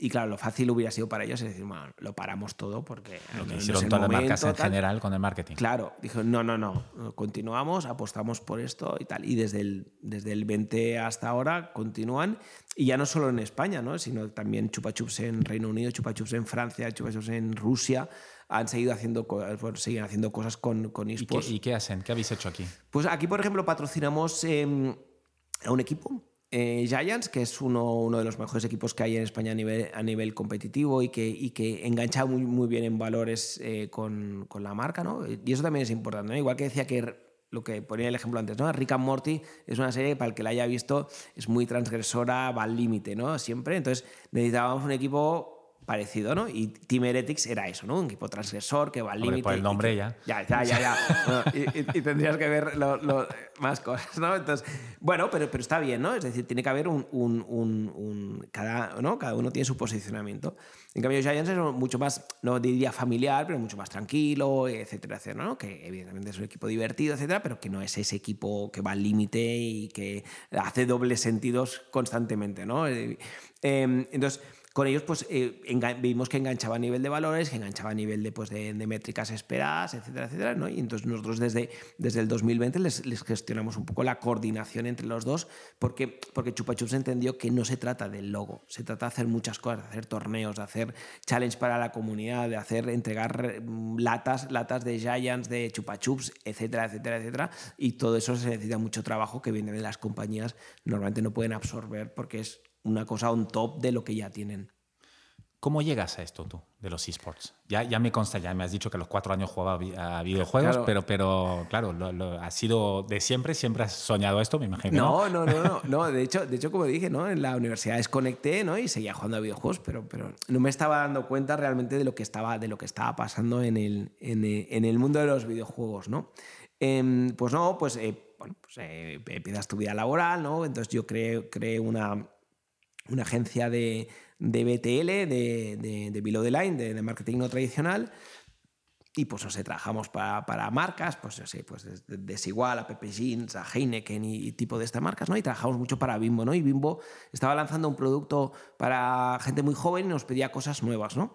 y, claro, lo fácil hubiera sido para ellos es decir, bueno, lo paramos todo porque... Lo que hicieron todas las marcas en tal, general con el marketing. Claro, dijo, no, no, no, continuamos, apostamos por esto y tal. Y desde el, desde el 20 hasta ahora continúan. Y ya no solo en España, ¿no? sino también Chupa Chups en Reino Unido, Chupa Chups en Francia, Chupa Chups en Rusia. Han seguido haciendo, bueno, siguen haciendo cosas con, con esports. ¿Y qué, ¿Y qué hacen? ¿Qué habéis hecho aquí? Pues aquí, por ejemplo, patrocinamos eh, a un equipo eh, Giants, que es uno, uno, de los mejores equipos que hay en España a nivel, a nivel competitivo y que, y que engancha muy, muy bien en valores eh, con, con, la marca, ¿no? Y eso también es importante, ¿no? Igual que decía que lo que ponía el ejemplo antes, ¿no? Rick and Morty es una serie que para el que la haya visto es muy transgresora, va al límite, ¿no? Siempre. Entonces necesitábamos un equipo parecido, ¿no? Y Team Heretics era eso, ¿no? Un equipo transgresor que va al límite. Por el nombre ya. Ya, ya, ya. ya. y, tendrías que ver más cosas, ¿no? Entonces, bueno, pero, pero está bien, ¿no? Es decir, tiene que haber un... un, un, cada, ¿no? cada uno tiene su posicionamiento. En cambio, Giants es mucho más, no diría familiar, pero mucho más tranquilo, etcétera, etcétera, ¿no? Que evidentemente es un equipo divertido, etcétera, pero que no es ese equipo que va al límite y que hace dobles sentidos constantemente, ¿no? Eh, em, entonces con ellos pues eh, vimos que enganchaba a nivel de valores, que enganchaba a nivel de, pues, de, métricas esperadas, etcétera, etcétera. Y entonces nosotros desde, desde el 2020 les, les, gestionamos un poco la coordinación entre los dos porque, porque Chupa Chups entendió que no se trata del logo, se trata de hacer muchas cosas, de hacer torneos, de hacer challenge para la comunidad, de hacer, entregar mm, latas, latas de Giants, de Chupa Chups, etcétera, etcétera, etcétera, y todo eso se necesita mucho trabajo que viene de las compañías, normalmente no pueden absorber porque es una cosa on top de lo que ya tienen. ¿Cómo llegas a esto tú, de los esports? Ya, ya me consta, ya me has dicho que a los cuatro años jugaba a videojuegos, pero, pero claro, lo, ha sido de siempre, siempre has soñado esto, me imagino. No, no, no, no, no, de, hecho, de hecho, como dije, ¿no? en la universidad desconecté ¿no? y seguía jugando a videojuegos, pero, pero no me estaba dando cuenta realmente de lo que estaba, de lo que estaba pasando en el, en, en el mundo de los videojuegos. ¿no? Em, pues no, pues, eh, bueno, pues eh, empiezas tu vida laboral, ¿no? entonces yo creé, creé una una agencia de, de BTL, de, de, Below the Line, de, marketing no tradicional. Y pues, no sé, trabajamos para, para marcas, pues, no sé, pues Desigual a Pepe Jeans, a Heineken y, tipo de estas marcas, ¿no? Y trabajamos mucho para Bimbo, ¿no? Y Bimbo estaba lanzando un producto para gente muy joven y nos pedía cosas nuevas, ¿no?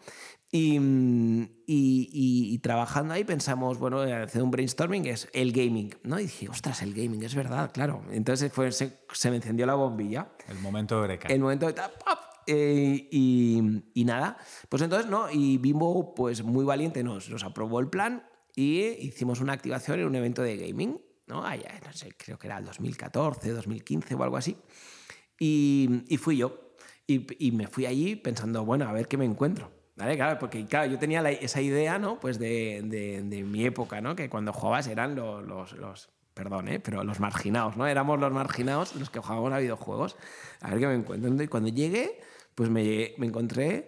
Y, y, trabajando ahí pensamos, bueno, hacer un brainstorming es el gaming, ¿no? Y dije, ostras, el gaming, es verdad, claro. Entonces fue, se, se me encendió la bombilla. El momento de Eureka. El momento de... ¡pap! Eh, y, nada, pues entonces, ¿no? Y Bimbo, pues muy valiente, nos, nos aprobó el plan y hicimos una activación en un evento de gaming, ¿no? Allá, no sé, creo que era el 2014, 2015 o algo así. Y, y fui yo. Y, y, me fui allí pensando, bueno, a ver qué me encuentro. ¿Vale? Claro, porque claro, yo tenía esa idea, ¿no? Pues de, de, de, mi época, ¿no? Que cuando jugabas eran los, los, los perdón, ¿eh? pero los marginados, ¿no? Éramos los marginados los que jugábamos a videojuegos. A ver qué me encuentro. Y cuando llegué, pues me, me encontré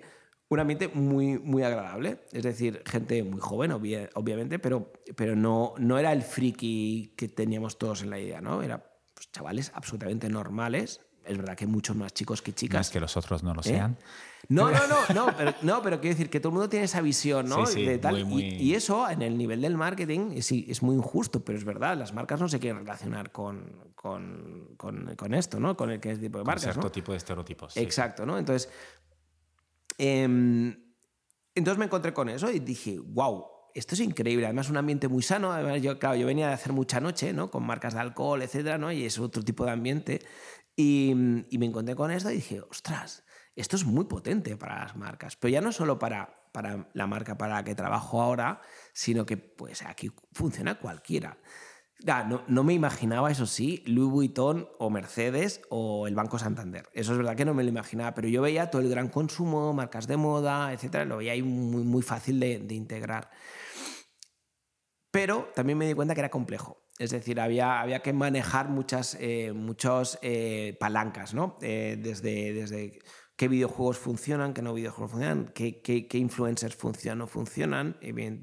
un ambiente muy, muy agradable. Es decir, gente muy joven, obviamente, pero, pero no, no era el friki que teníamos todos en la idea, ¿no? Era pues, chavales absolutamente normales. Es verdad que muchos más chicos que chicas. No es que los otros no lo ¿Eh? No, no, no, no, pero, no, pero quiero decir que todo el mundo tiene esa visión, ¿no? de tal, Y, eso en el nivel del marketing es, es, muy injusto, pero es verdad, las marcas no se quieren relacionar con, con, con, esto, ¿no? Con el que es tipo de marcas. Con cierto tipo de estereotipos. Exacto, ¿no? Entonces, em, entonces me encontré con eso y dije, wow, esto es increíble. Además, un ambiente muy sano. Además, yo, claro, yo venía de hacer mucha noche, ¿no? Con marcas de alcohol, etcétera, ¿no? Y es otro tipo de ambiente. Y, y me encontré con esto y dije, ostras, esto es muy potente para las marcas, pero ya no solo para, para la marca para la que trabajo ahora, sino que pues aquí funciona cualquiera. no, no, me imaginaba, eso sí, Louis Vuitton o Mercedes o el Banco Santander. Eso es verdad que no me lo imaginaba, pero yo veía todo el gran consumo, marcas de moda, etcétera, lo veía ahí muy, muy fácil de, integrar. Pero también me di cuenta que era complejo. Es decir, había, había que manejar muchas eh, eh, palancas, ¿no? Eh, desde, desde qué videojuegos funcionan, qué no videojuegos funcionan, qué, qué, influencers funcionan o no funcionan, eh,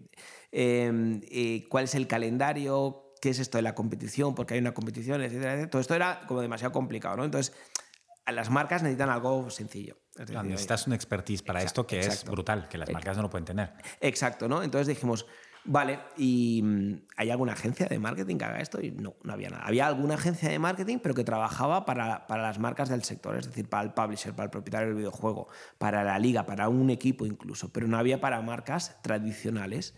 em, eh, cuál es el calendario, qué es esto de la competición, porque hay una competición, etcétera, Todo esto era como demasiado complicado, ¿no? Entonces, las marcas necesitan algo sencillo. necesitas un expertise para esto que es brutal, que las marcas no lo pueden tener. Exacto, ¿no? Entonces dijimos, Vale, ¿y mm, hay alguna agencia de marketing que haga esto? Y no, no había nada. Había alguna agencia de marketing, pero que trabajaba para, para, las marcas del sector, es decir, para el publisher, para el propietario del videojuego, para la liga, para un equipo incluso, pero no había para marcas tradicionales.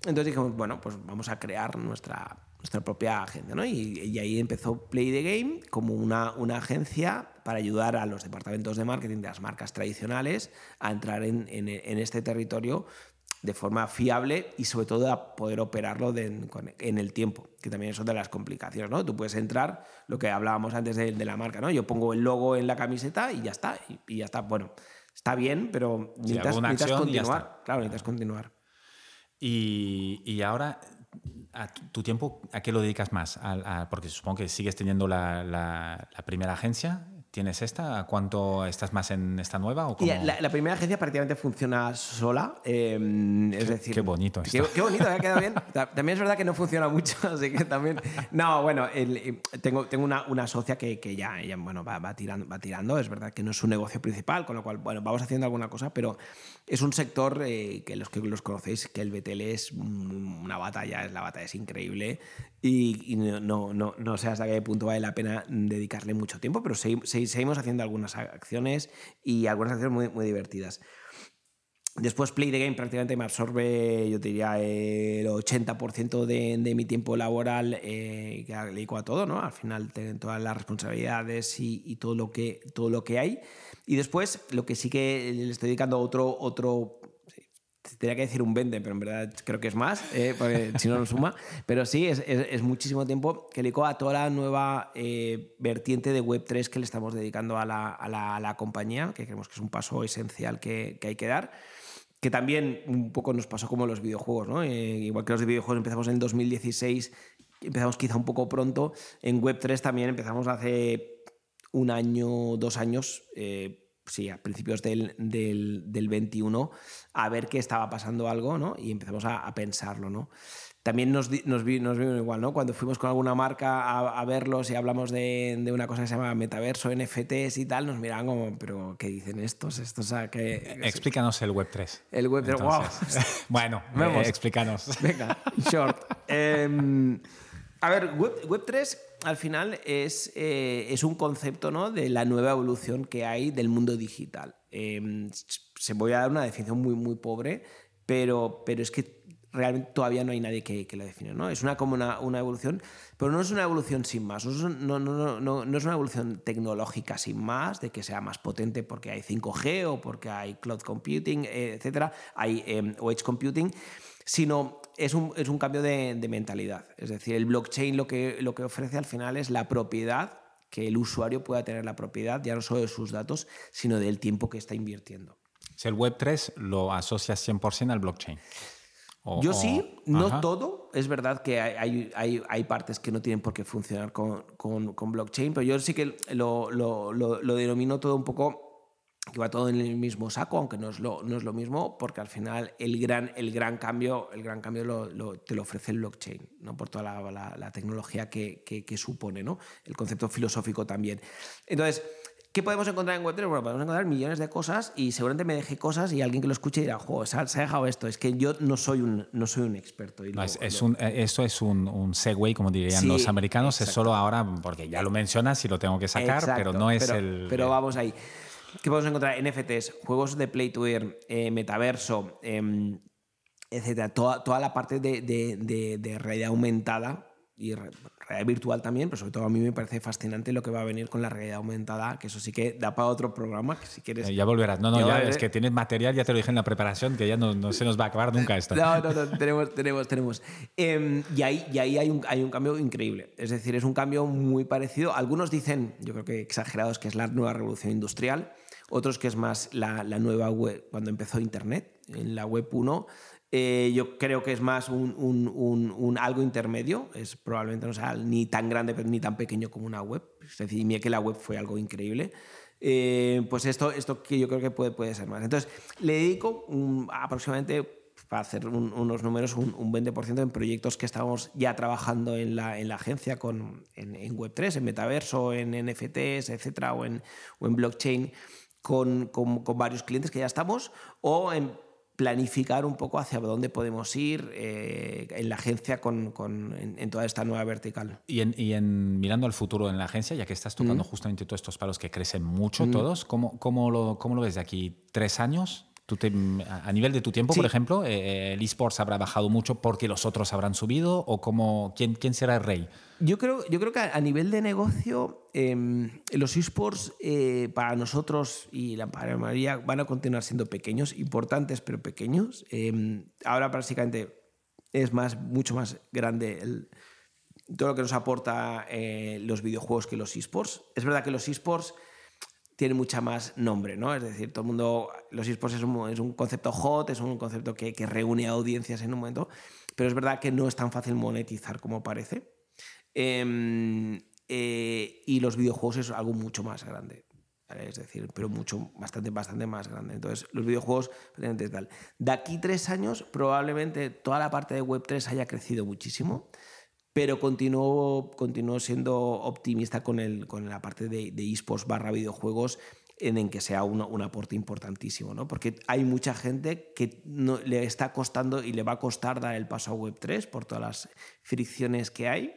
Entonces dijimos, bueno, pues vamos a crear nuestra, nuestra propia agencia, ¿no? Y, ahí empezó Play the Game como una, una agencia para ayudar a los departamentos de marketing de las marcas tradicionales a entrar en, en, en este territorio de forma fiable y sobre todo a poder operarlo en el tiempo, que también es otra de las complicaciones, ¿no? Tú puedes entrar, lo que hablábamos antes de, la marca, ¿no? Yo pongo el logo en la camiseta y ya está, y, ya está. Bueno, está bien, pero necesitas, continuar. Claro, necesitas continuar. Y, ahora, a tu tiempo, ¿a qué lo dedicas más? porque supongo que sigues teniendo la, primera agencia, tienes esta? ¿Cuánto estás más en esta nueva? O la, primera agencia prácticamente funciona sola. Em, es decir, qué bonito esto. Qué, bonito, ha quedado bien. También es verdad que no funciona mucho, así que también. No, bueno, eh, tengo, tengo una, una socia que, que ya, bueno, va, va, tirando, va tirando. Es verdad que no es su negocio principal, con lo cual, bueno, vamos haciendo alguna cosa, pero es un sector eh, que los que los conocéis, que el BTL es una batalla, es la batalla es increíble y, no, no, no, sé hasta qué punto vale la pena dedicarle mucho tiempo, pero seguimos haciendo algunas acciones y algunas acciones muy, muy divertidas. Después Play the Game prácticamente me absorbe, yo diría, el 80% de, de, mi tiempo laboral eh, que le dedico a todo, ¿no? Al final todas las responsabilidades y, y, todo, lo que, todo lo que hay. Y después lo que sí que le estoy dedicando otro, otro Tenía que decir un 20, pero en verdad creo que es más, eh, porque si no, no suma. Pero sí, es, muchísimo tiempo que le a toda la nueva eh, vertiente de Web3 que le estamos dedicando a la, a, la, compañía, que creemos que es un paso esencial que, que, hay que dar. Que también un poco nos pasó como los videojuegos, ¿no? Eh, igual que los videojuegos empezamos en 2016, empezamos quizá un poco pronto. En Web3 también empezamos hace un año, dos años sí, a principios del, del, del, 21, a ver que estaba pasando algo, ¿no? Y empezamos a, a pensarlo, ¿no? También nos, nos, vimos igual, ¿no? Cuando fuimos con alguna marca a, a verlos y hablamos de, de, una cosa que se llama metaverso, NFTs y tal, nos miraban como, ¿pero qué dicen estos? estos a qué? Explícanos el Web3. El Web3, wow. bueno, eh, explícanos. Venga, short. eh, a ver, Web, 3 al final es, eh, es un concepto ¿no? de la nueva evolución que hay del mundo digital. Em, se voy a dar una definición muy, muy pobre, pero, pero es que realmente todavía no hay nadie que, que lo define. ¿no? Es una, como una, una, evolución, pero no es una evolución sin más. No es, no, no, no, es una evolución tecnológica sin más, de que sea más potente porque hay 5G o porque hay cloud computing, etcétera, hay eh, edge computing, sino es un, es un cambio de, de, mentalidad. Es decir, el blockchain lo que, lo que ofrece al final es la propiedad, que el usuario pueda tener la propiedad ya no solo de sus datos, sino del tiempo que está invirtiendo. Si el Web3 lo asocia 100% al blockchain. Yo sí, no todo. Es verdad que hay, hay, hay, partes que no tienen por qué funcionar con, con, con blockchain, pero yo sí que lo, lo, lo, lo denomino todo un poco que va todo en el mismo saco, aunque no es lo, no es lo mismo, porque al final el gran, el gran cambio, el gran cambio lo, te lo ofrece el blockchain, ¿no? por toda la, la, tecnología que, que, que, supone, ¿no? el concepto filosófico también. Entonces, ¿qué podemos encontrar en Web3? Bueno, podemos encontrar millones de cosas y seguramente me deje cosas y alguien que lo escuche dirá, jo, se ha, dejado esto, es que yo no soy un, no soy un experto. Y no, es, es un, eh, esto es un, un segue, como dirían sí, los americanos, exacto. es solo ahora, porque ya lo mencionas y lo tengo que sacar, exacto, pero no es pero, el... Pero vamos ahí. ¿Qué podemos encontrar? NFTs, juegos de Play to Earn, eh, metaverso, eh, etcétera. Toda, toda, la parte de, de, de, de, realidad aumentada y realidad virtual también, pero sobre todo a mí me parece fascinante lo que va a venir con la realidad aumentada, que eso sí que da para otro programa, que si quieres... Eh, ya volverás. No, no, ya, es que tienes material, ya te lo dije en la preparación, que ya no, no se nos va a acabar nunca esto. No, no, no, tenemos, tenemos, tenemos. Eh, y ahí, y ahí hay, un, hay un cambio increíble. Es decir, es un cambio muy parecido. Algunos dicen, yo creo que exagerados, que es la nueva revolución industrial otros que es más la, la, nueva web, cuando empezó Internet, en la web 1. Eh, yo creo que es más un, algo intermedio, es probablemente no sea ni tan grande ni tan pequeño como una web. Es decir, mira que la web fue algo increíble. Eh, pues esto, esto que yo creo que puede, puede ser más. Entonces, le dedico aproximadamente para hacer un, unos números, un, un, 20% en proyectos que estamos ya trabajando en la, en la agencia con, en, en Web3, en metaverso, en NFTs, etcétera, o en, o en blockchain con, con, con, varios clientes que ya estamos o en planificar un poco hacia dónde podemos ir eh, en la agencia con, con en, en, toda esta nueva vertical. Y, en, y en, mirando al futuro en la agencia, ya que estás tocando mm. justamente todos estos palos que crecen mucho mm. todos, ¿cómo, cómo, lo, ¿cómo lo ves de aquí? ¿Tres años? Te, a nivel de tu tiempo, sí. por ejemplo, eh, el esports habrá bajado mucho porque los otros habrán subido o cómo, quién, quién será el rey? Yo creo, yo creo que a, nivel de negocio, eh, los esports eh, para nosotros y la para mayoría van a continuar siendo pequeños, importantes pero pequeños. Eh, ahora prácticamente es más, mucho más grande el, todo lo que nos aporta eh, los videojuegos que los esports. Es verdad que los esports tiene mucha más nombre, ¿no? Es decir, todo el mundo, los esports es un, es un concepto hot, es un concepto que, que, reúne audiencias en un momento, pero es verdad que no es tan fácil monetizar como parece. Eh, eh, y los videojuegos es algo mucho más grande. Es decir, pero mucho, bastante, bastante más grande. Entonces, los videojuegos, tal. De aquí tres años, probablemente toda la parte de Web3 haya crecido muchísimo, pero continúo, continúo siendo optimista con, el, con la parte de, de barra videojuegos en, en que sea un, un, aporte importantísimo, ¿no? Porque hay mucha gente que no, le está costando y le va a costar dar el paso a Web3 por todas las fricciones que hay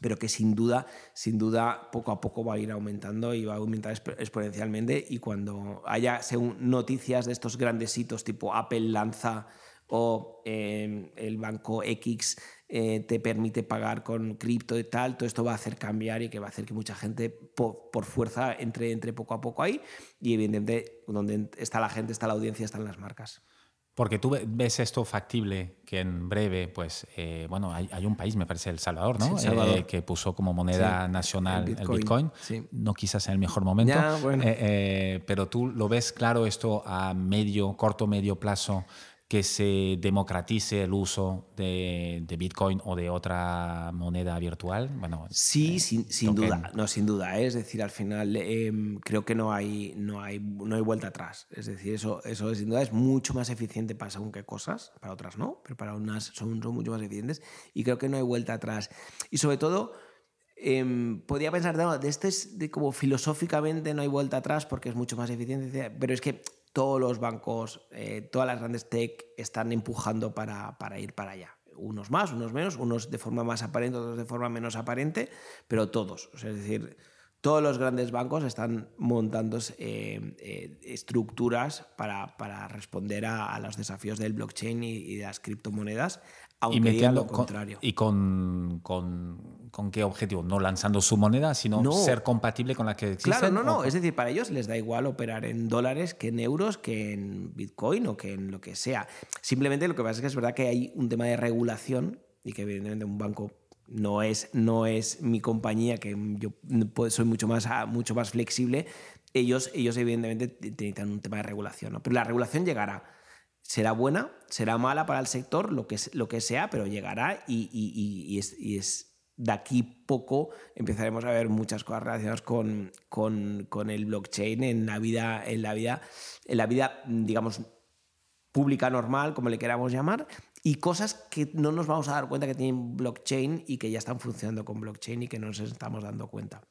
pero que sin duda, sin duda, poco a poco va a ir aumentando y va a aumentar exponencialmente. Y cuando haya según noticias de estos grandes hitos, tipo Apple lanza o eh, el banco X eh, te permite pagar con cripto y tal, todo esto va a hacer cambiar y que va a hacer que mucha gente por, por, fuerza entre, entre poco a poco ahí. Y evidentemente, donde está la gente, está la audiencia, están las marcas. Porque tú ves esto factible, que en breve, pues, eh, bueno, hay, hay, un país, me parece El Salvador, ¿no? Sí, Salvador. Eh, que puso como moneda sí, nacional el el Bitcoin. Bitcoin. Sí. No quizás en el mejor momento. Ya, bueno. eh, pero tú lo ves claro esto a medio, corto, medio plazo, que se democratice el uso de, de Bitcoin o de otra moneda virtual. Bueno, sí, eh, sin, sin duda, no, sin duda. ¿eh? Es decir, al final eh, creo que no hay, no, hay, no hay vuelta atrás. Es decir, eso, eso sin duda es mucho más eficiente para según qué cosas, para otras no, pero para unas son, son mucho más eficientes y creo que no hay vuelta atrás. Y sobre todo, eh, podía pensar, no, de este es de como filosóficamente no hay vuelta atrás porque es mucho más eficiente, pero es que todos los bancos, eh, todas las grandes tech están empujando para, para, ir para allá. Unos más, unos menos, unos de forma más aparente, otros de forma menos aparente, pero todos. Es decir, todos los grandes bancos están montando eh, eh, estructuras para, para responder a, a, los desafíos del blockchain y, y de las criptomonedas, aunque y metiendo lo contrario. Con, ¿Y con, con, con, qué objetivo? No lanzando su moneda, sino no. ser compatible con la que existe. Claro, no, no. O... Es decir, para ellos les da igual operar en dólares que en euros, que en Bitcoin o que en lo que sea. Simplemente lo que pasa es que es verdad que hay un tema de regulación y que evidentemente un banco no es, no es mi compañía, que yo soy mucho más, mucho más flexible. Ellos, ellos evidentemente necesitan un tema de regulación, ¿no? Pero la regulación llegará será buena, será mala para el sector, lo que, lo que sea, pero llegará y, y, y, es, y, es, de aquí poco empezaremos a ver muchas cosas relacionadas con, con, con, el blockchain en la vida, en la vida, en la vida, digamos, pública normal, como le queramos llamar, y cosas que no nos vamos a dar cuenta que tienen blockchain y que ya están funcionando con blockchain y que no nos estamos dando cuenta.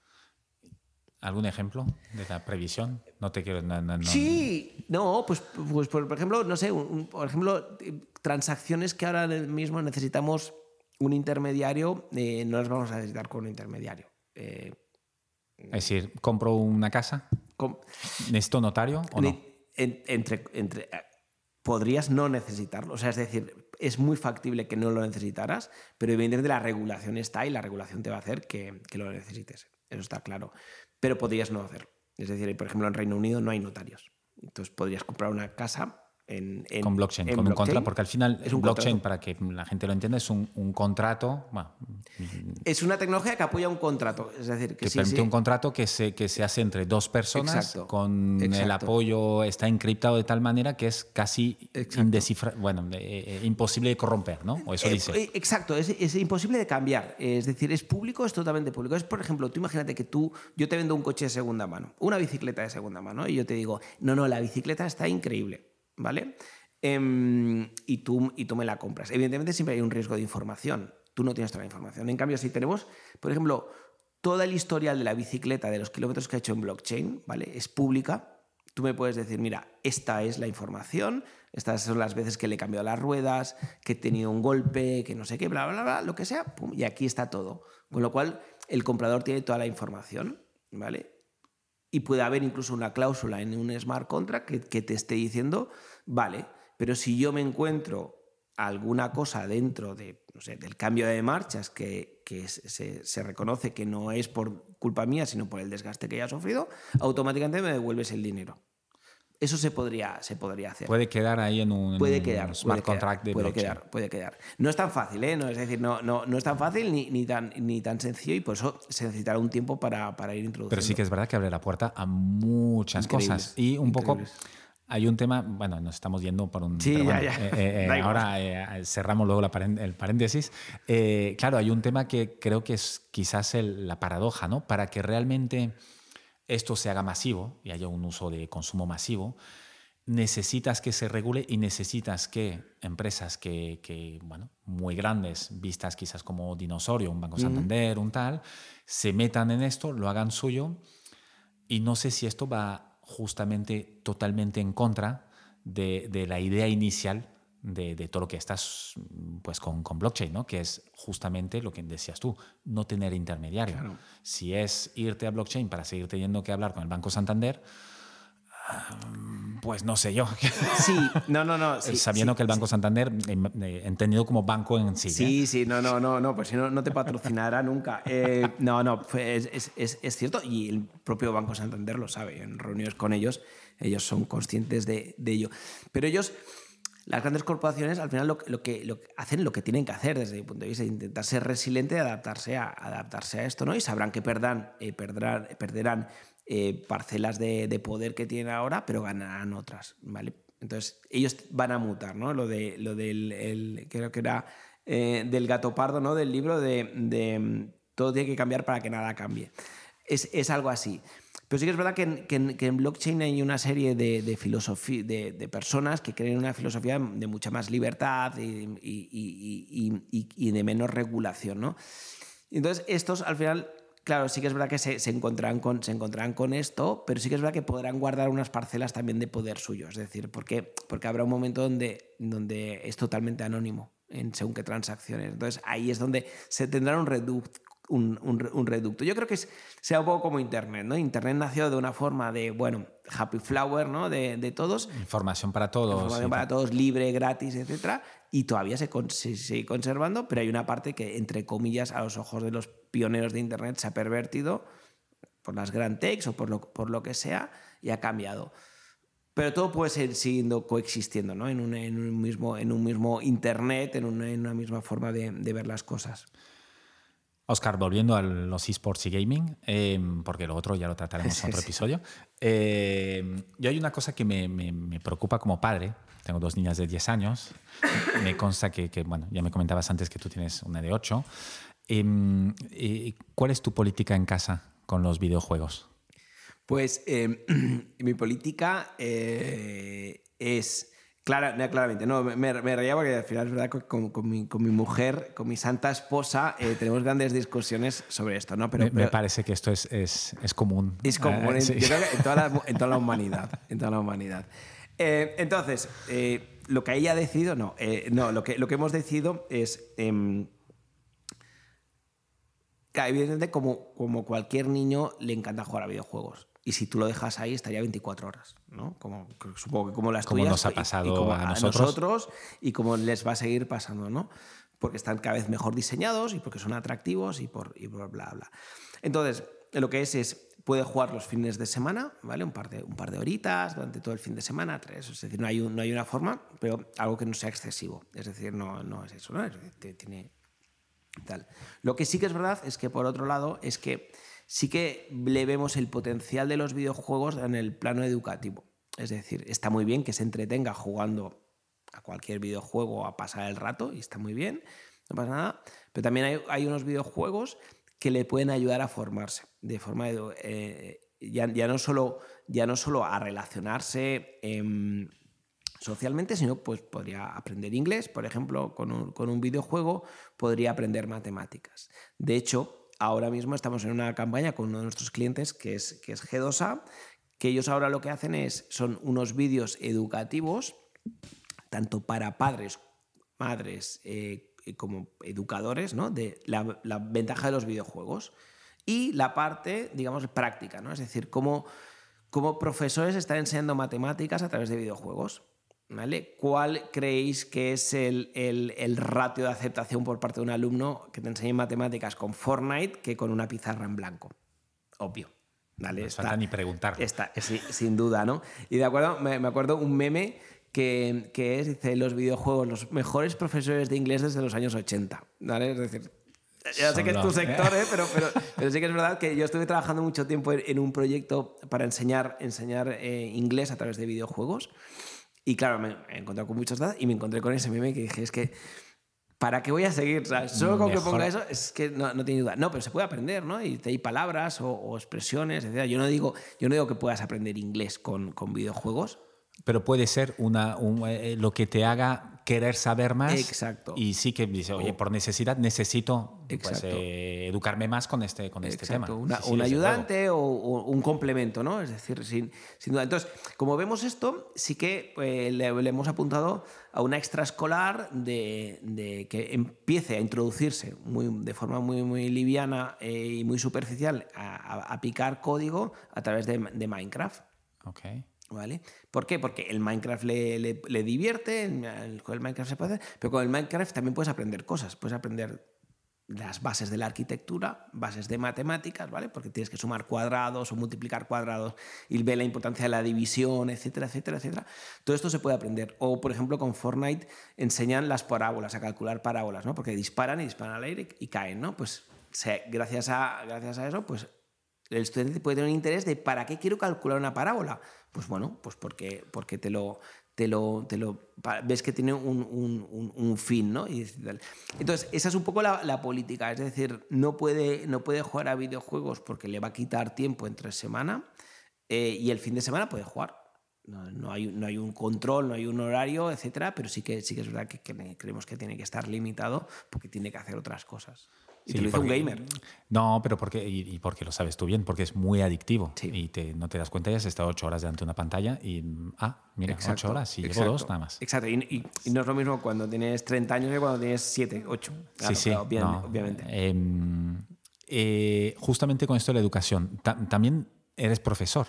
¿Algún ejemplo de la previsión? No te quiero. No, no, no. Sí, no, pues, pues, por ejemplo, no sé, un, por ejemplo, transacciones que ahora mismo necesitamos un intermediario, eh, no las vamos a necesitar con un intermediario. Eh, es decir, compro una casa, com ¿necesito notario o no? En, entre, entre, podrías no necesitarlo. O sea, es decir, es muy factible que no lo necesitaras, pero evidentemente la regulación está y la regulación te va a hacer que, que lo necesites. Eso está claro pero podrías no hacerlo. Es decir, por ejemplo, en Reino Unido no hay notarios. Entonces podrías comprar una casa en, en, con blockchain, en con blockchain. un contrato, porque al final es un blockchain, contrato. para que la gente lo entienda, es un, un contrato. Bueno, es una tecnología que apoya un contrato, es decir, que, que sí, permite sí. un contrato que se, que se hace entre dos personas, Exacto. con Exacto. el apoyo está encriptado de tal manera que es casi bueno, eh, imposible de corromper, ¿no? O eso Eh, dice. eh, exacto, es, es, imposible de cambiar. Es decir, es público, es totalmente público. Es, por ejemplo, tú imagínate que tú, yo te vendo un coche de segunda mano, una bicicleta de segunda mano, y yo te digo, no, no, la bicicleta está increíble, ¿vale? Eh, y, tú, y tú me la compras. Evidentemente siempre hay un riesgo de información. Tú no tienes toda la información. En cambio, si tenemos, por ejemplo, toda el historial de la bicicleta, de los kilómetros que ha hecho en blockchain, ¿vale? Es pública. Tú me puedes decir, mira, esta es la información, estas son las veces que le he cambiado las ruedas, que he tenido un golpe, que no sé qué, bla, bla, bla, lo que sea, y aquí está todo. Con lo cual, el comprador tiene toda la información, ¿vale? Y puede haber incluso una cláusula en un smart contract que, que te esté diciendo, vale, pero si yo me encuentro alguna cosa dentro de, no sé, del cambio de marchas que, que se, se, reconoce que no es por culpa mía, sino por el desgaste que haya sufrido, automáticamente me devuelves el dinero. Eso se podría, se podría hacer. Puede quedar ahí en un, puede quedar, un smart puede contract quedar, de puede blockchain. Quedar, puede quedar. No es tan fácil, ¿eh? No, es decir, no, no, no es tan fácil ni, ni, tan, ni tan sencillo y por eso se necesitará un tiempo para, para ir introduciendo. Pero sí que es verdad que abre la puerta a muchas increíbles, cosas. Y un increíbles. poco hay un tema, bueno, nos estamos yendo por un... Sí, ya, bueno, ya. Eh, eh, ahora eh, cerramos luego la, el paréntesis. Eh, claro, hay un tema que creo que es quizás el, la paradoja, ¿no? Para que realmente esto se haga masivo y haya un uso de consumo masivo, necesitas que se regule y necesitas que empresas que, bueno, muy grandes, vistas quizás como Dinosaurio, un Banco Santander, un tal, se metan en esto, lo hagan suyo y no sé si esto va justamente totalmente en contra de, de la idea inicial de, de, todo lo que estás pues, con, con, blockchain, ¿no? que es justamente lo que decías tú, no tener intermediario. Si es irte a blockchain para seguir teniendo que hablar con el Banco Santander, pues no sé yo. Sí, no, no, no. Sabiendo que el Banco Santander, eh, entendido como banco en sí. Sí, ¿eh? sí, no, no, no, no, pues si no, no te patrocinará nunca. Eh, no, no, es, es, es, cierto y el propio Banco Santander lo sabe. En reuniones con ellos, ellos son conscientes de, de ello. Pero ellos, las grandes corporaciones, al final lo, lo, que, lo, hacen lo que tienen que hacer desde mi punto de vista, intentar ser resiliente y adaptarse a, adaptarse a esto, ¿no? Y sabrán que perderán, perderán, perderán eh, parcelas de, poder que tienen ahora, pero ganarán otras, ¿vale? Entonces, ellos van a mutar, ¿no? Lo, de, lo del, creo que era eh, del gato pardo, ¿no? Del libro de, mm, todo tiene que cambiar para que nada cambie. Es, algo así. Pero sí que es verdad que en, blockchain hay una serie de, de, de, personas que creen una filosofía de mucha más libertad y, y de menos regulación, ¿no? Entonces, estos al final Claro, sí que es verdad que se, encontrarán con, se encontrarán con esto, pero sí que es verdad que podrán guardar unas parcelas también de poder suyo. Es decir, porque, porque habrá un momento donde, donde es totalmente anónimo en según qué transacciones. Entonces ahí es donde se tendrá un reducto. Un, un, reducto. Yo creo que es, sea un poco como Internet, ¿no? Internet nació de una forma de, bueno, happy flower, ¿no? De, de todos. Información para todos. Información para todos, libre, gratis, etcétera y todavía se, sigue conservando, pero hay una parte que, entre comillas, a los ojos de los pioneros de Internet se ha pervertido por las grand techs o por lo, por lo que sea y ha cambiado. Pero todo puede seguir siguiendo coexistiendo ¿no? en, un, en, un mismo, en un mismo Internet, en una, en una misma forma de, de, ver las cosas. Oscar, volviendo a los esports y gaming, eh, porque lo otro ya lo trataremos en otro episodio. Eh, yo hay una cosa que me, me, me preocupa como padre, tengo dos niñas de 10 años. Me consta que, bueno, ya me comentabas antes que tú tienes una de 8. Em, eh, ¿Cuál es tu política en casa con los videojuegos? Pues em, mi política eh, es... Clara, claramente, no, me, me, reía porque al final es verdad que con, mi, con, mi, mujer, con mi santa esposa, eh, tenemos grandes discusiones sobre esto, ¿no? Pero, me, parece que esto es, es, es común. Es común, en, en, toda la, en toda la humanidad. En toda la humanidad. Eh, entonces, eh, lo que ella ha decidido, no, eh, no lo, que, lo que hemos decidido es. Em, evidentemente, como, como cualquier niño, le encanta jugar a videojuegos. Y si tú lo dejas ahí, estaría 24 horas, ¿no? Como, supongo que como las como nos ha pasado a, nosotros. y como les va a seguir pasando, ¿no? Porque están cada vez mejor diseñados y porque son atractivos y por, y por bla, bla. Entonces, lo que es es puede jugar los fines de semana, ¿vale? Un par de, un par de horitas durante todo el fin de semana, tres. Es decir, no hay, no hay una forma, pero algo que no sea excesivo. Es decir, no, no es eso, ¿no? tiene tal. Lo que sí que es verdad es que, por otro lado, es que sí que le vemos el potencial de los videojuegos en el plano educativo. Es decir, está muy bien que se entretenga jugando a cualquier videojuego a pasar el rato, y está muy bien, no pasa nada, pero también hay, unos videojuegos que le pueden ayudar a formarse de forma eh, ya, no solo, ya no solo a relacionarse em, socialmente, sino pues podría aprender inglés, por ejemplo, con un, videojuego, podría aprender matemáticas. De hecho, ahora mismo estamos en una campaña con uno de nuestros clientes que es, que es G2A, que ellos ahora lo que hacen es, son unos vídeos educativos, tanto para padres, madres, eh, como educadores, ¿no? De la, ventaja de los videojuegos y la parte, digamos, práctica, ¿no? Es decir, cómo, cómo profesores están enseñando matemáticas a través de videojuegos. ¿Vale? ¿Cuál creéis que es el, el, ratio de aceptación por parte de un alumno que te enseñe matemáticas con Fortnite que con una pizarra en blanco? Obvio. ¿Vale? No falta ni preguntar. Está, sí, sin duda, ¿no? Y de acuerdo, me, me acuerdo un meme que, es, dice, los videojuegos, los mejores profesores de inglés desde los años 80. ¿vale? Es decir, ya sé que es tu sector, ¿eh? pero, pero, pero, sí que es verdad que yo estuve trabajando mucho tiempo en, un proyecto para enseñar, enseñar eh, inglés a través de videojuegos. Y claro, me he encontrado con muchas dadas y me encontré con ese meme que dije, es que ¿Para qué voy a seguir? solo con que ponga eso es que no, no, tiene duda. No, pero se puede aprender, ¿no? Y hay palabras o, expresiones, etc. Yo no, digo, yo no digo que puedas aprender inglés con, con videojuegos. Pero puede ser una, eh, lo que te haga querer saber más. Exacto. Y sí que dice, oye, por necesidad necesito pues, eh, educarme más con este, con este tema. un ayudante o, un complemento, ¿no? Es decir, sin, sin, duda. Entonces, como vemos esto, sí que eh, le, hemos apuntado a una extraescolar de, de, que empiece a introducirse muy, de forma muy, muy liviana eh, y muy superficial a, a, picar código a través de, de Minecraft. Okay. ¿Vale? ¿Por qué? Porque el Minecraft le, le, divierte, el Minecraft se puede hacer, pero con el Minecraft también puedes aprender cosas, puedes aprender las bases de la arquitectura, bases de matemáticas, ¿vale? Porque tienes que sumar cuadrados o multiplicar cuadrados y ve la importancia de la división, etcétera, etcétera, etcétera. Todo esto se puede aprender. O, por ejemplo, con Fortnite enseñan las parábolas, a calcular parábolas, ¿no? Porque disparan y disparan al aire y caen, ¿no? Pues gracias, a, gracias a eso, pues el estudiante puede tener un interés de ¿para qué quiero calcular una parábola? Pues bueno, pues porque, porque te lo, te lo, te lo ves que tiene un, un, un, fin, ¿no? Entonces, esa es un poco la, la, política, es decir, no puede, no puede jugar a videojuegos porque le va a quitar tiempo entre semana eh, y el fin de semana puede jugar. No, no, hay, no hay un control, no hay un horario, etcétera, pero sí que, sí que es verdad que, que creemos que tiene que estar limitado porque tiene que hacer otras cosas. Y te lo un gamer. No, pero porque, y, porque lo sabes tú bien, porque es muy adictivo. Y te, no te das cuenta, ya has estado ocho horas delante de una pantalla y, ah, mira, ocho horas y llevo dos nada más. Exacto, y, no es lo mismo cuando tienes 30 años que cuando tienes 7, 8. sí, sí, obviamente. Em, eh, justamente con esto de la educación, también eres profesor.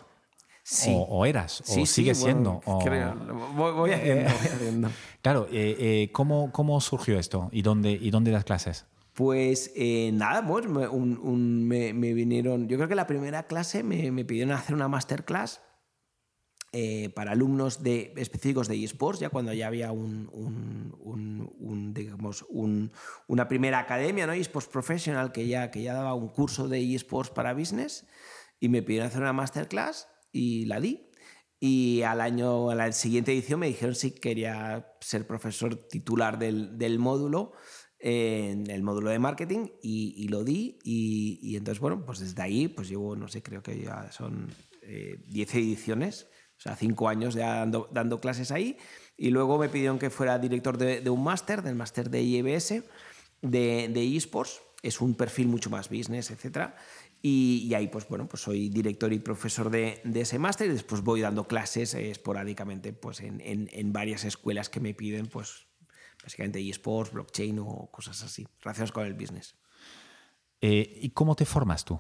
Sí. O, eras, o sigues siendo. voy, haciendo, Claro, eh, eh, ¿cómo, ¿cómo surgió esto? ¿Y dónde, ¿Y dónde das clases? Pues eh, nada, pues me, vinieron, yo creo que la primera clase me, pidieron hacer una masterclass eh, para alumnos de, específicos de eSports, ya cuando ya había un, digamos, una primera academia, ¿no? eSports Professional, que ya, que ya daba un curso de eSports para business, y me pidieron hacer una masterclass y la di. Y al año, a la siguiente edición me dijeron si quería ser profesor titular del, del módulo en el módulo de marketing y, lo di y, entonces, bueno, pues desde ahí pues llevo, no sé, creo que ya son 10 eh, ediciones, o sea, 5 años ya dando, dando, clases ahí y luego me pidieron que fuera director de, un máster, del máster de IEBS, de, de eSports, es un perfil mucho más business, etcétera. Y, ahí, pues bueno, pues soy director y profesor de, de ese máster y después voy dando clases esporádicamente pues en, en, en, varias escuelas que me piden pues básicamente eSports, blockchain o cosas así, relacionadas con el business. Eh, ¿Y cómo te formas tú?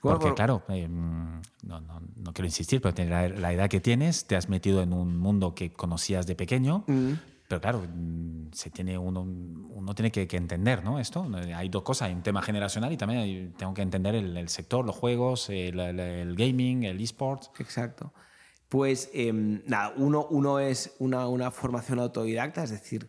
Porque, claro, eh, no, no, quiero insistir, pero tener la, edad que tienes, te has metido en un mundo que conocías de pequeño, mm. pero claro, mm, se tiene uno, uno tiene que, entender ¿no? esto. Hay dos cosas, hay un tema generacional y también tengo que entender el, sector, los juegos, el, el gaming, el eSports. Exacto. Pues em, nada, uno, uno es una, una formación autodidacta, es decir,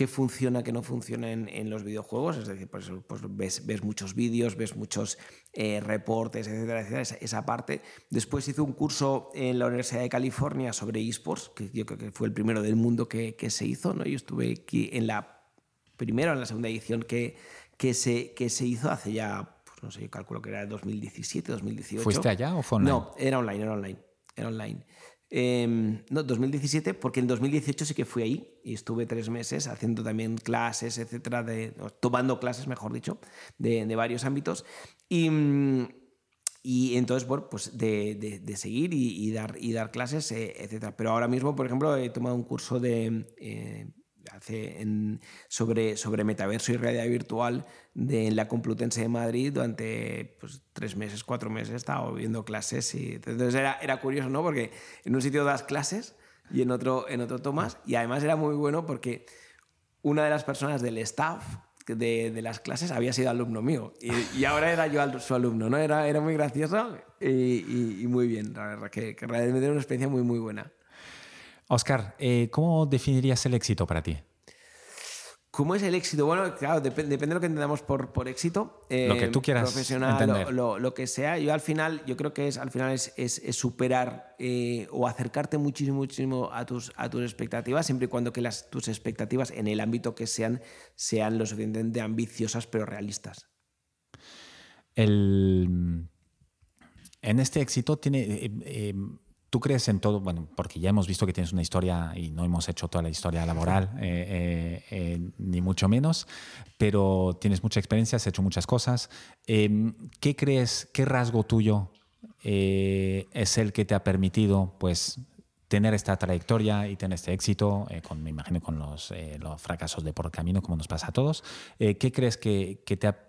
qué funciona, qué no funciona en, los videojuegos. Es decir, pues, pues ves, ves, muchos vídeos, ves muchos eh, reportes, etcétera, etcétera, esa, parte. Después hice un curso en la Universidad de California sobre esports, que yo creo que fue el primero del mundo que, que se hizo. ¿no? Yo estuve aquí en la primera o en la segunda edición que, que, se, que se hizo hace ya, pues no sé, yo calculo que era 2017, 2018. ¿Fuiste allá o fue online? No, era online, era online. Online. Em, no, 2017, porque en 2018 sí que fui ahí y estuve tres meses haciendo también clases, etcétera, de, tomando clases, mejor dicho, de, de varios ámbitos. Y, y, entonces, bueno, pues de, de, seguir y, dar, y dar clases, eh, etcétera. Pero ahora mismo, por ejemplo, he tomado un curso de. Eh, hace en, sobre, sobre metaverso y realidad virtual de la Complutense de Madrid durante pues, tres meses, cuatro meses, he estado viendo clases y entonces era, era curioso, ¿no? Porque en un sitio das clases y en otro, en otro tomas y además era muy bueno porque una de las personas del staff de, de, las clases había sido alumno mío y, y ahora era yo su alumno, ¿no? Era, era muy gracioso y, y, muy bien, la verdad, que, que realmente era una experiencia muy, muy buena. Oscar, eh, ¿cómo definirías el éxito para ti? ¿Cómo es el éxito? Bueno, claro, depende de lo que entendamos por, por éxito. lo que tú quieras profesional, Lo, que sea. Yo al final, yo creo que es, al final es, es, superar eh, o acercarte muchísimo, muchísimo a tus, a tus expectativas, siempre y cuando que las, tus expectativas en el ámbito que sean, sean lo suficientemente ambiciosas pero realistas. El, en este éxito tiene... Eh, eh, ¿Tú crees en todo? Bueno, porque ya hemos visto que tienes una historia y no hemos hecho toda la historia laboral, eh, eh, eh, ni mucho menos, pero tienes mucha experiencia, has hecho muchas cosas. Em, ¿Qué crees, qué rasgo tuyo es el que te ha permitido pues, tener esta trayectoria y tener este éxito, con, me imagino con los, los, fracasos de por camino, como nos pasa a todos? ¿Qué crees que, que te ha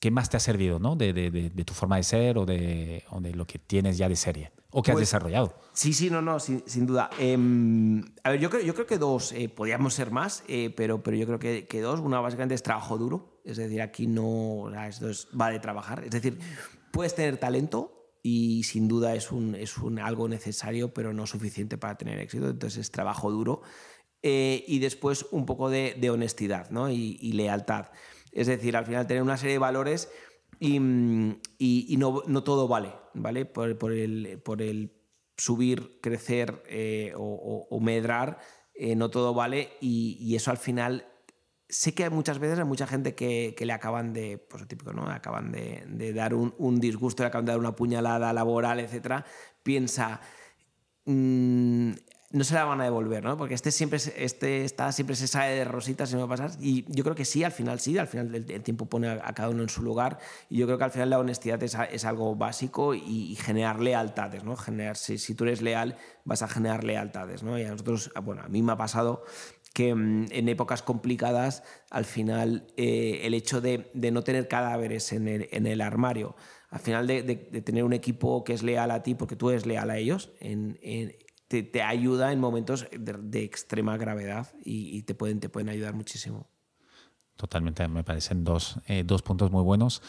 ¿qué más te ha servido ¿no? de, de, de, tu forma de ser o de, o de, lo que tienes ya de serie o que has pues, desarrollado? Sí, sí, no, no, sin, sin duda. Em, a ver, yo creo, yo creo que dos, eh, podríamos ser más, eh, pero, pero yo creo que, que, dos. Una básicamente es trabajo duro, es decir, aquí no, esto es, va de trabajar. Es decir, puedes tener talento, y sin duda es, un, es un, algo necesario, pero no suficiente para tener éxito. Entonces es trabajo duro. Eh, y después un poco de, de honestidad ¿no? y, y, lealtad. Es decir, al final tener una serie de valores y, no, todo vale, ¿vale? Por, el, subir, crecer eh, o, medrar, eh, no todo vale y, eso al final sé que muchas veces hay mucha gente que, le acaban de, pues típico, ¿no? Acaban de, dar un, disgusto, le acaban de dar una puñalada laboral, etcétera, piensa, mm, no se la van a devolver, ¿no? Porque este siempre, este está, siempre se sale de rositas, a pasar. Y yo creo que sí, al final sí, al final el, tiempo pone a, cada uno en su lugar. Y yo creo que al final la honestidad es, es algo básico y, generar lealtades, ¿no? Generar, si, tú eres leal, vas a generar lealtades, ¿no? Y a nosotros, bueno, a mí me ha pasado que mm, en épocas complicadas, al final, eh, el hecho de, de, no tener cadáveres en el, en el armario, al final de, de, tener un equipo que es leal a ti porque tú eres leal a ellos, en te, ayuda en momentos de, extrema gravedad y, te, pueden, te pueden ayudar muchísimo. Totalmente, me parecen dos, eh, dos puntos muy buenos.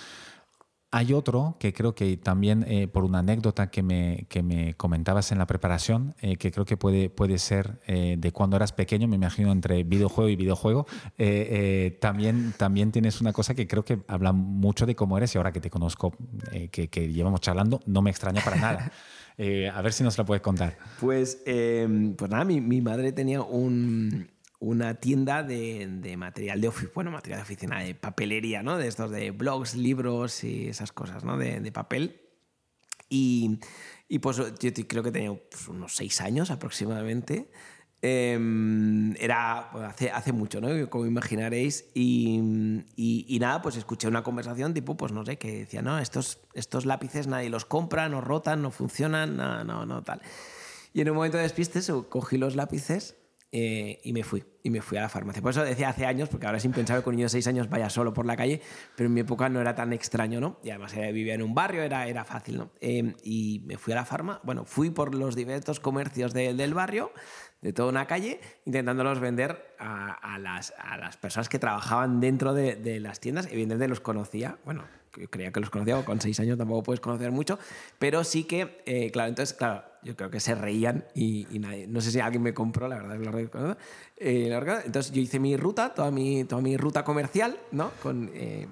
Hay otro que creo que también, eh, por una anécdota que me, que me comentabas en la preparación, eh, que creo que puede, puede ser de cuando eras pequeño, me imagino entre videojuego y videojuego, también, también tienes una cosa que creo que habla mucho de cómo eres y ahora que te conozco, que, que llevamos charlando, no me extraña para nada. Eh, a ver si nos la puedes contar. Pues, em, pues nada, mi, madre tenía una tienda de, material de oficina, bueno, material de oficina, de papelería, ¿no? De estos de blogs, libros y esas cosas, ¿no? De, papel. Y, pues yo creo que tenía pues, unos seis años aproximadamente. Em, era hace, hace mucho, ¿no? Como imaginaréis. Y, y, nada, pues escuché una conversación tipo, pues no sé, que decía, no, estos, estos lápices nadie los compra, no rotan, no funcionan, no, no, no, tal. Y en un momento de despistes cogí los lápices eh, y me fui, y me fui a la farmacia. Por eso decía hace años, porque ahora es impensable que un niño de seis años vaya solo por la calle, pero en mi época no era tan extraño, ¿no? Y además eh, vivía en un barrio, era, era fácil, ¿no? Eh, y me fui a la farmacia, bueno, fui por los diversos comercios del barrio, de toda una calle, intentándolos vender a, las, a las, personas que trabajaban dentro de, de, las tiendas. Evidentemente los conocía, bueno, creía que los conocía, con seis años tampoco puedes conocer mucho, pero sí que, eh, claro, entonces, claro, yo creo que se reían y, no sé si alguien me compró, la verdad, lo eh, entonces yo hice mi ruta, toda mi, toda mi ruta comercial, ¿no? Con, eh,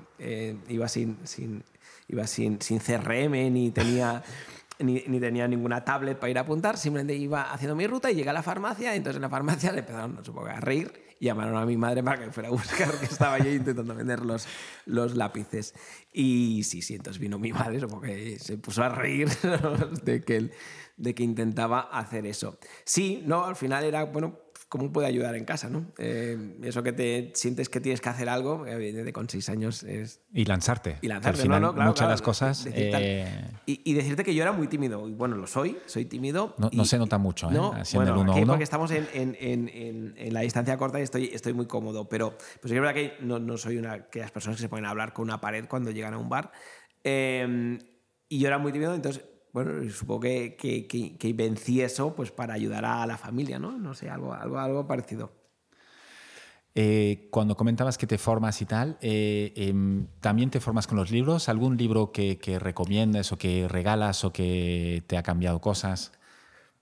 iba sin, sin, iba sin, sin CRM ni tenía ni, tenía ninguna tablet para ir a apuntar, simplemente iba haciendo mi ruta y llegué a la farmacia, y entonces en la farmacia le empezaron, no supongo, a reír llamaron a mi madre para que fuera a buscar, que estaba yo intentando vender los, los lápices. Y sí, sí, entonces vino mi madre, supongo que se puso a reír de que, de que intentaba hacer eso. Sí, no, al final era, bueno, cómo puede ayudar en casa, ¿no? Eh, eso que te sientes que tienes que hacer algo, evidentemente con seis años es... Y lanzarte. Y lanzarte, al ¿no? Claro, muchas de las cosas... Eh, y, decirte que yo era muy tímido. Y bueno, lo soy, soy tímido. No, se nota mucho, ¿eh? No, bueno, el uno porque estamos en, en, en, en, la distancia corta y estoy, estoy muy cómodo. Pero pues es verdad que no, no soy una de las personas que se ponen a hablar con una pared cuando llegan a un bar. y yo era muy tímido, entonces bueno, supongo que, que, vencí eso pues para ayudar a la familia, ¿no? No sé, algo, algo, algo parecido. Eh, cuando comentabas que te formas y tal, eh, em, ¿también te formas con los libros? ¿Algún libro que recomiendas o que regalas o que te ha cambiado cosas?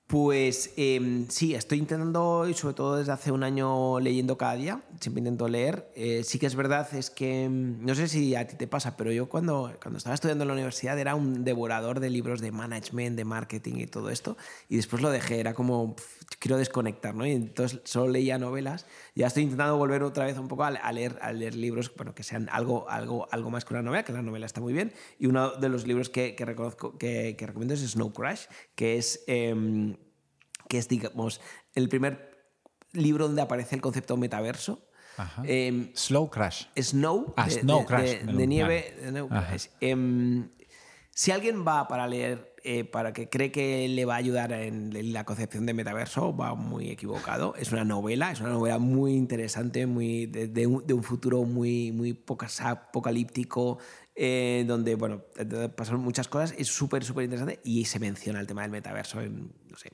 Pues em, sí, estoy intentando, y sobre todo desde hace un año leyendo cada día, siempre intento leer. Eh, sí que es verdad, es que em, no sé si a ti te pasa, pero yo cuando, cuando estaba estudiando en la universidad era un devorador de libros de management, de marketing y todo esto, y después lo dejé, era como, quiero desconectar, ¿no? Y entonces solo leía novelas. Ya estoy intentando volver otra vez un poco a, leer, a leer libros bueno, que sean algo, algo, algo más que una novela, que la novela está muy bien. Y uno de los libros que, que reconozco, que, que, recomiendo es Snow Crash, que es... Em, que es, digamos, el primer libro donde aparece el concepto metaverso. Em, Slow Crash. Snow, ah, de, Snow Crash. De, nieve. Em, si alguien va para leer, eh, para que cree que le va a ayudar en la concepción de metaverso, va muy equivocado. Es una novela, es una novela muy interesante, muy de, un, futuro muy, muy apocalíptico, eh, donde, bueno, pasan muchas cosas. Es súper, súper interesante y se menciona el tema del metaverso en, no sé,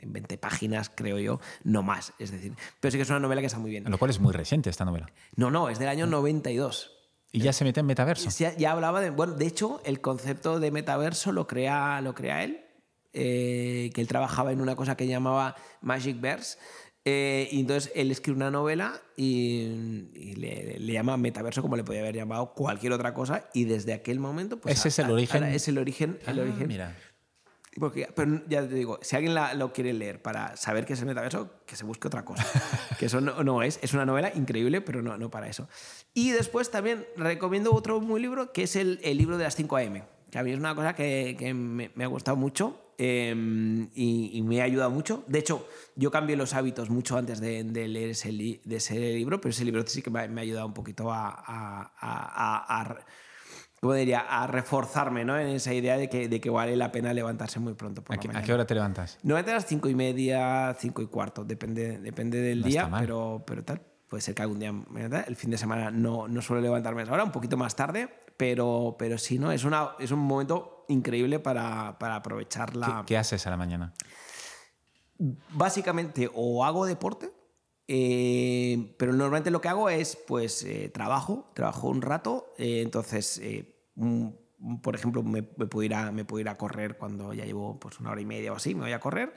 en 20 páginas, creo yo, no más. Es decir, pero sí que es una novela que está muy bien. Lo cual es muy reciente esta novela. No, no, es del año 92. ¿Y ya se mete en metaverso? Ya, ya hablaba de. Bueno, de hecho, el concepto de metaverso lo crea, lo crea él, eh, que él trabajaba en una cosa que llamaba Magic Verse. Eh, y entonces él escribe una novela y, le, llama metaverso como le podía haber llamado cualquier otra cosa. Y desde aquel momento. Pues, Ese es el origen. es el origen. el ah, origen mira. Porque, pero ya te digo, si alguien lo quiere leer para saber qué es el metaverso, que se busque otra cosa. que eso no, es. Es una novela increíble, pero no, no para eso. Y después también recomiendo otro muy libro, que es el, el libro de las 5 AM. Que a mí es una cosa que, que me, ha gustado mucho em, y, me ha ayudado mucho. De hecho, yo cambié los hábitos mucho antes de, de leer ese, de ese libro, pero ese libro sí que me, ha ayudado un poquito a, a, a ¿cómo diría? A reforzarme ¿no? en esa idea de que, de que vale la pena levantarse muy pronto. Por ¿A, qué, ¿A, qué, hora te levantas? No a las cinco y media, cinco y cuarto, depende, depende del día, pero, pero tal. Puede ser que algún día, el fin de semana no, no suelo levantarme a esa hora, un poquito más tarde, pero, pero sí, ¿no? Es, una, es un momento increíble para, para aprovechar la... ¿Qué, haces a la mañana? Básicamente, o hago deporte, eh, pero normalmente lo que hago es, pues, eh, trabajo, trabajo un rato, eh, entonces por ejemplo, me, puedo ir a, me puedo correr cuando ya llevo pues, una hora y media o así, me voy a correr.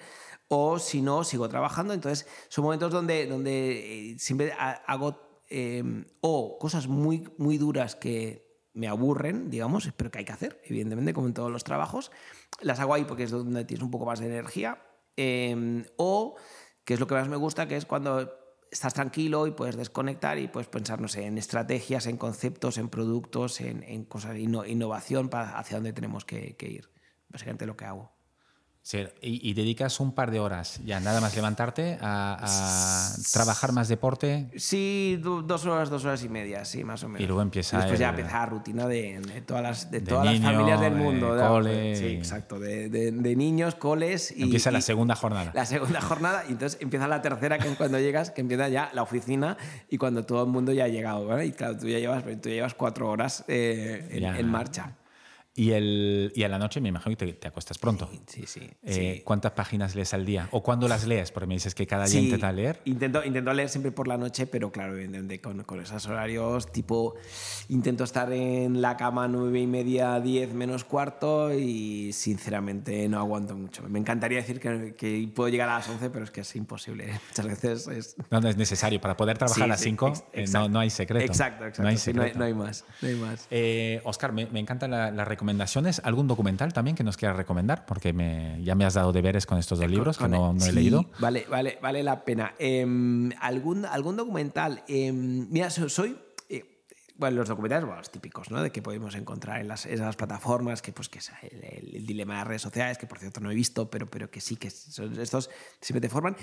O si no, sigo trabajando. Entonces, son momentos donde, donde eh, siempre hago em, o cosas muy, muy duras que me aburren, digamos, pero que hay que hacer, evidentemente, como en todos los trabajos. Las hago ahí porque es donde tienes un poco más de energía. Em, o, que es lo que más me gusta, que es cuando estás tranquilo y puedes desconectar y puedes pensar, no sé, en estrategias, en conceptos, en productos, en, en cosas, innovación para hacia dónde tenemos que, que ir. Básicamente lo que hago. Sí, y, dedicas un par de horas ya, nada más levantarte a, trabajar más deporte. Sí, dos horas, dos horas y media, sí, más o menos. Y luego empieza. Después ya empieza la rutina de, todas, las, de, todas las familias del mundo. De, Sí, exacto, de, niños, coles. Y, empieza la segunda jornada. La segunda jornada, y entonces empieza la tercera, que es cuando llegas, que empieza ya la oficina y cuando todo el mundo ya ha llegado. Y claro, tú ya llevas, tú llevas cuatro horas eh, en marcha. Y, el, y a la noche me imagino que te, acuestas pronto. Sí, sí, eh, ¿Cuántas páginas lees al día? ¿O cuándo las lees? Porque me dices que cada día intentas leer. Intento, intento leer siempre por la noche, pero claro, con, con esos horarios, tipo, intento estar en la cama nueve y media, diez menos cuarto y sinceramente no aguanto mucho. Me encantaría decir que, que puedo llegar a las once, pero es que es imposible. Muchas veces es... No, no es necesario. Para poder trabajar a las cinco eh, no, no, hay secreto. Exacto, exacto. No hay, secreto. no hay, más. No hay más. Eh, Oscar, me, me encanta la, la recomendación recomendaciones, algún documental también que nos quieras recomendar, porque me, ya me has dado deberes con estos dos libros que no, no he leído. Vale, vale, vale la pena. Em, ¿algún, ¿Algún documental? Em, mira, soy eh, bueno, los documentales, bueno, los típicos, ¿no? De que podemos encontrar en las, esas plataformas, que pues que es el, dilema de las redes sociales, que por cierto no he visto, pero, pero que sí, que son estos siempre te forman.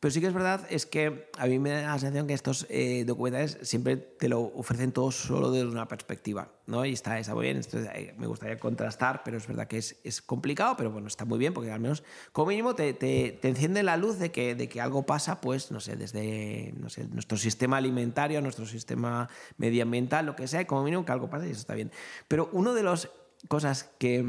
Pero sí que es verdad, es que a mí me da la sensación que estos eh, documentales siempre te lo ofrecen todo solo desde una perspectiva, ¿no? Y está, está muy bien, eh, me gustaría contrastar, pero es verdad que es, es, complicado, pero bueno, está muy bien porque al menos como mínimo te, te, te, enciende la luz de que, de que algo pasa, pues, no sé, desde no sé, nuestro sistema alimentario, nuestro sistema medioambiental, lo que sea, como mínimo que algo pasa y eso está bien. Pero uno de las cosas que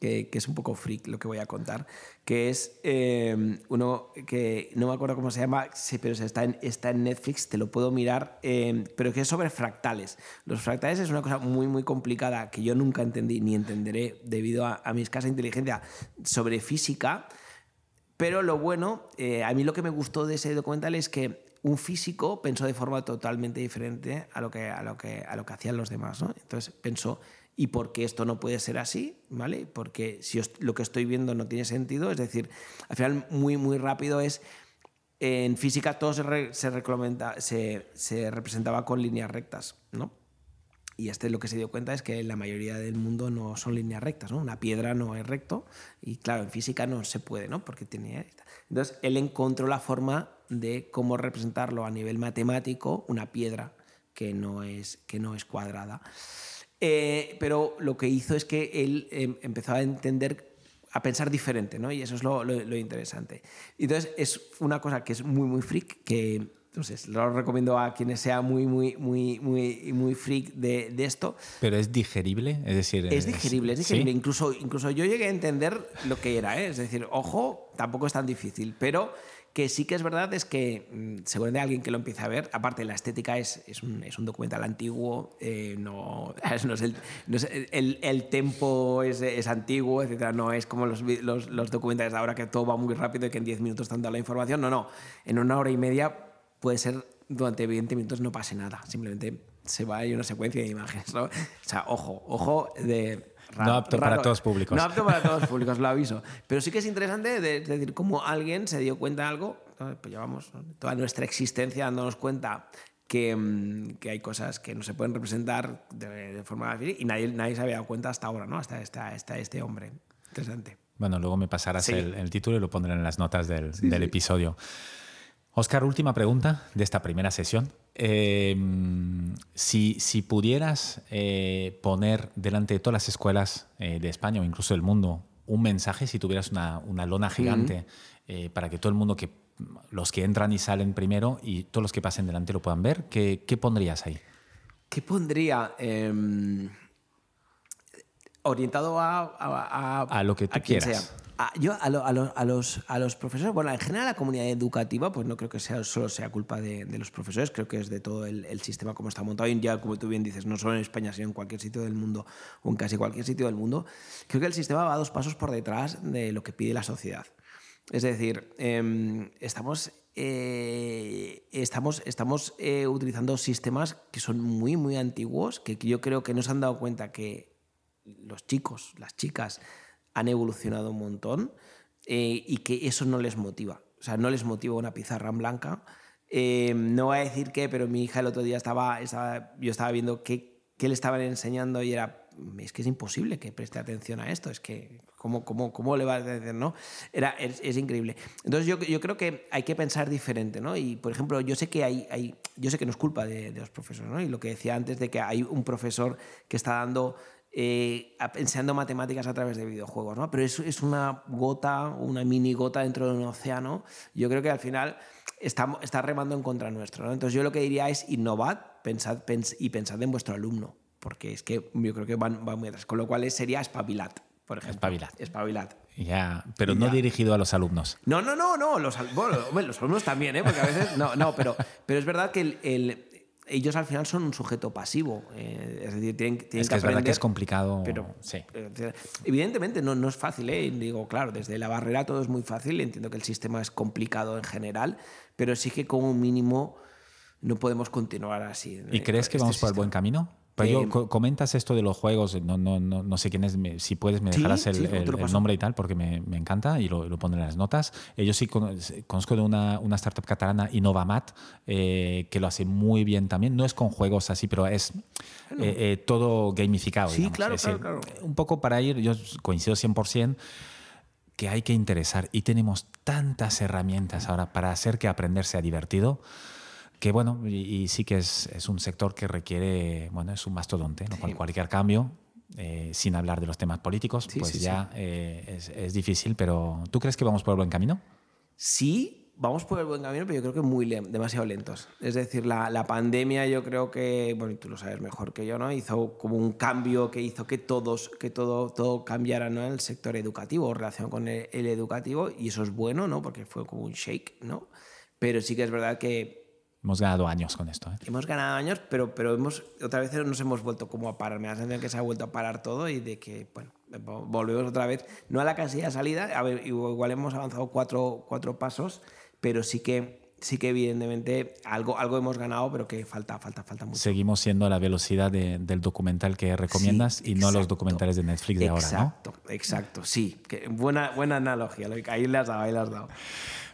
que, es un poco freak lo que voy a contar, que es eh, uno que no me acuerdo cómo se llama, pero está en, está en Netflix, te lo puedo mirar, eh, pero que es sobre fractales. Los fractales es una cosa muy, muy complicada que yo nunca entendí ni entenderé debido a, a mi escasa inteligencia sobre física Pero lo bueno, eh, a mí lo que me gustó de ese documental es que un físico pensó de forma totalmente diferente a lo que, a lo que, a lo que hacían los demás. ¿no? Entonces pensó, ¿y por qué esto no puede ser así? ¿Vale? Porque si lo que estoy viendo no tiene sentido, es decir, al final muy, muy rápido es en física todo se, se, se, representaba con líneas rectas, ¿no? Y este lo que se dio cuenta es que la mayoría del mundo no son líneas rectas, ¿no? Una piedra no es recto y claro, en física no se puede, ¿no? Porque tiene... Entonces, él encontró la forma de cómo representarlo a nivel matemático, una piedra que no es, que no es cuadrada. Eh, pero lo que hizo es que él em, empezó a entender a pensar diferente, ¿no? Y eso es lo, lo, interesante. Entonces, es una cosa que es muy, muy freak, que entonces, lo recomiendo a quienes sean muy, muy, muy, muy, muy freak de, de, esto. Pero es digerible, es decir... Es digerible, es digerible. Incluso, incluso yo llegué a entender lo que era, ¿eh? es decir, ojo, tampoco es tan difícil, pero que sí que es verdad es que, mm, según de alguien que lo empieza a ver, aparte la estética es, es, un, es un, documental antiguo, eh, no, no, el, no es el, tempo es, antiguo, etc. No es como los, los, los, documentales de ahora que todo va muy rápido y que en 10 minutos están dando la información. No, no. En una hora y media puede ser durante 20 minutos no pase nada. Simplemente se va y una secuencia de imágenes. O sea, ojo, ojo de no apto para todos públicos. No apto para todos públicos, lo aviso. Pero sí que es interesante de, decir cómo alguien se dio cuenta de algo, pues llevamos toda nuestra existencia dándonos cuenta que, mm, que, hay cosas que no se pueden representar de, forma y nadie, nadie se había dado cuenta hasta ahora, ¿no? Hasta, hasta, este hombre. Interesante. Bueno, luego me pasarás el, título y lo pondré en las notas del, del episodio. Oscar, última pregunta de esta primera sesión. Em, si, si, pudieras eh, poner delante de todas las escuelas eh, de España o incluso del mundo un mensaje, si tuvieras una, una lona gigante eh, para que todo el mundo, que los que entran y salen primero y todos los que pasen delante lo puedan ver, ¿qué, qué pondrías ahí? ¿Qué pondría? Em, orientado a, a, a, lo que tú quieras. Ah, yo a, los, a, los, profesores, bueno, en general la comunidad educativa, pues no creo que sea, solo sea culpa de, los profesores, creo que es de todo el, sistema como está montado. Y ya, como tú bien dices, no solo en España, sino en cualquier sitio del mundo o en casi cualquier sitio del mundo, creo que el sistema va dos pasos por detrás de lo que pide la sociedad. Es decir, em, estamos, eh, estamos, estamos eh, utilizando sistemas que son muy, muy antiguos, que yo creo que no se han dado cuenta que los chicos, las chicas, han evolucionado un montón eh, y que eso no les motiva. O sea, no les motiva una pizarra en blanca. Eh, no voy a decir qué, pero mi hija el otro día estaba, estaba yo estaba viendo qué, qué, le estaban enseñando y era, es que es imposible que preste atención a esto, es que, ¿cómo, cómo, cómo le va a decir, no? Era, es, es, increíble. Entonces yo, yo creo que hay que pensar diferente, ¿no? Y, por ejemplo, yo sé que hay, hay yo sé que no es culpa de, de los profesores, ¿no? Y lo que decía antes de que hay un profesor que está dando eh, enseñando matemáticas a través de videojuegos, ¿no? Pero es, es, una gota, una mini gota dentro de un océano. Yo creo que al final está, está remando en contra nuestro, ¿no? Entonces yo lo que diría es innovad pensad, y pensad en vuestro alumno, porque es que yo creo que van, van muy atrás. Con lo cual sería espabilad, por ejemplo. Espabilad. Espabilad. Ya, pero no dirigido a los alumnos. No, no, no, no. Los, bueno, los alumnos también, ¿eh? Porque a veces. No, no, pero, pero es verdad que el ellos al final son un sujeto pasivo. Eh, es decir, tienen, tienen es que, es verdad que es complicado. Pero, sí. Eh, evidentemente no, no es fácil. ¿eh? Digo, claro, desde la barrera todo es muy fácil. Entiendo que el sistema es complicado en general, pero sí que como mínimo no podemos continuar así. ¿Y crees que este vamos por el buen camino? Pero yo, comentas esto de los juegos, no, no, no, no sé quién es, si puedes me dejarás el, el, nombre y tal, porque me, me encanta y lo, lo, pondré en las notas. Eh, yo sí conozco de una, una startup catalana, Innovamat, eh, que lo hace muy bien también. No es con juegos así, pero es eh, eh, todo gamificado. Sí, claro, claro, claro. Un poco para ir, yo coincido 100% que hay que interesar y tenemos tantas herramientas ahora para hacer que aprender sea divertido que bueno, y, sí que es, es, un sector que requiere, bueno, es un mastodonte, ¿no? sí. cualquier cambio, eh, sin hablar de los temas políticos, sí, pues sí, ya eh, es, es, difícil, pero ¿tú crees que vamos por el buen camino? Sí, vamos por el buen camino, pero yo creo que muy demasiado lentos. Es decir, la, la, pandemia yo creo que, bueno, y tú lo sabes mejor que yo, ¿no? Hizo como un cambio que hizo que todos, que todo, todo cambiara, ¿no? En el sector educativo, relación con el, el educativo, y eso es bueno, ¿no? Porque fue como un shake, ¿no? Pero sí que es verdad que Hemos ganado años con esto. ¿eh? Hemos ganado años, pero, pero hemos, otra vez nos hemos vuelto como a parar. Me da la sensación que se ha vuelto a parar todo y de que, bueno, volvemos otra vez, no a la casilla de salida, a ver, igual hemos avanzado cuatro, cuatro pasos, pero sí que sí que evidentemente algo, algo hemos ganado, pero que falta, falta, falta mucho. Seguimos siendo a la velocidad del documental que recomiendas y no los documentales de Netflix de ahora, ¿no? Exacto, exacto, sí. buena, buena analogía, ahí le has dado, ahí le has dado.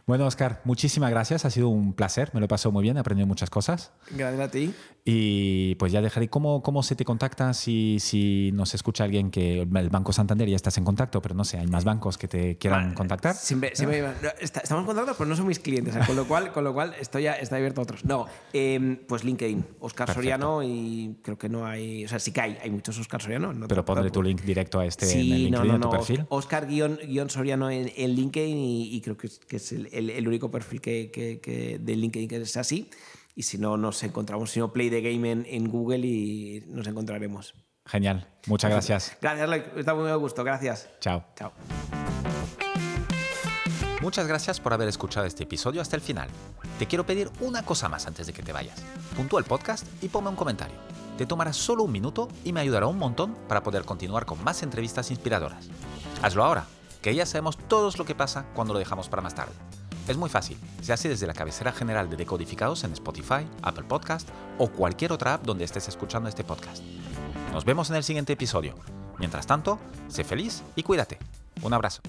Bueno, Oscar, muchísimas gracias. Ha sido un placer. Me lo he pasado muy bien. He aprendido muchas cosas. Gracias a ti. Y pues ya dejaré. ¿Cómo, cómo se te contacta si, si nos escucha alguien que el Banco Santander ya estás en contacto, pero no sé, hay más bancos que te quieran contactar? Siempre, estamos en contacto, pero no son mis clientes. con, lo cual, con lo cual estoy ya está abierto a otros. No, em, pues LinkedIn, Oscar Soriano y creo que no hay. O sea, sí que hay, hay muchos Oscar Soriano. pero pondré tu link directo a este en el LinkedIn, no, no, tu perfil. Oscar-Soriano en, LinkedIn y, creo que que es el el, único perfil que, que, de LinkedIn que es así. Y si no, nos encontramos, si no, Play the Game en, Google y nos encontraremos. Genial. Muchas gracias. Gracias, Está muy a gusto. Gracias. Chao. Chao. Muchas gracias por haber escuchado este episodio hasta el final. Te quiero pedir una cosa más antes de que te vayas. Puntúa el podcast y ponme un comentario. Te tomará solo un minuto y me ayudará un montón para poder continuar con más entrevistas inspiradoras. Hazlo ahora, que ya sabemos todos lo que pasa cuando lo dejamos para más tarde. Es muy fácil, se hace desde la cabecera general de Decodificados en Spotify, Apple Podcast o cualquier otra app donde estés escuchando este podcast. Nos vemos en el siguiente episodio. Mientras tanto, sé feliz y cuídate. Un abrazo.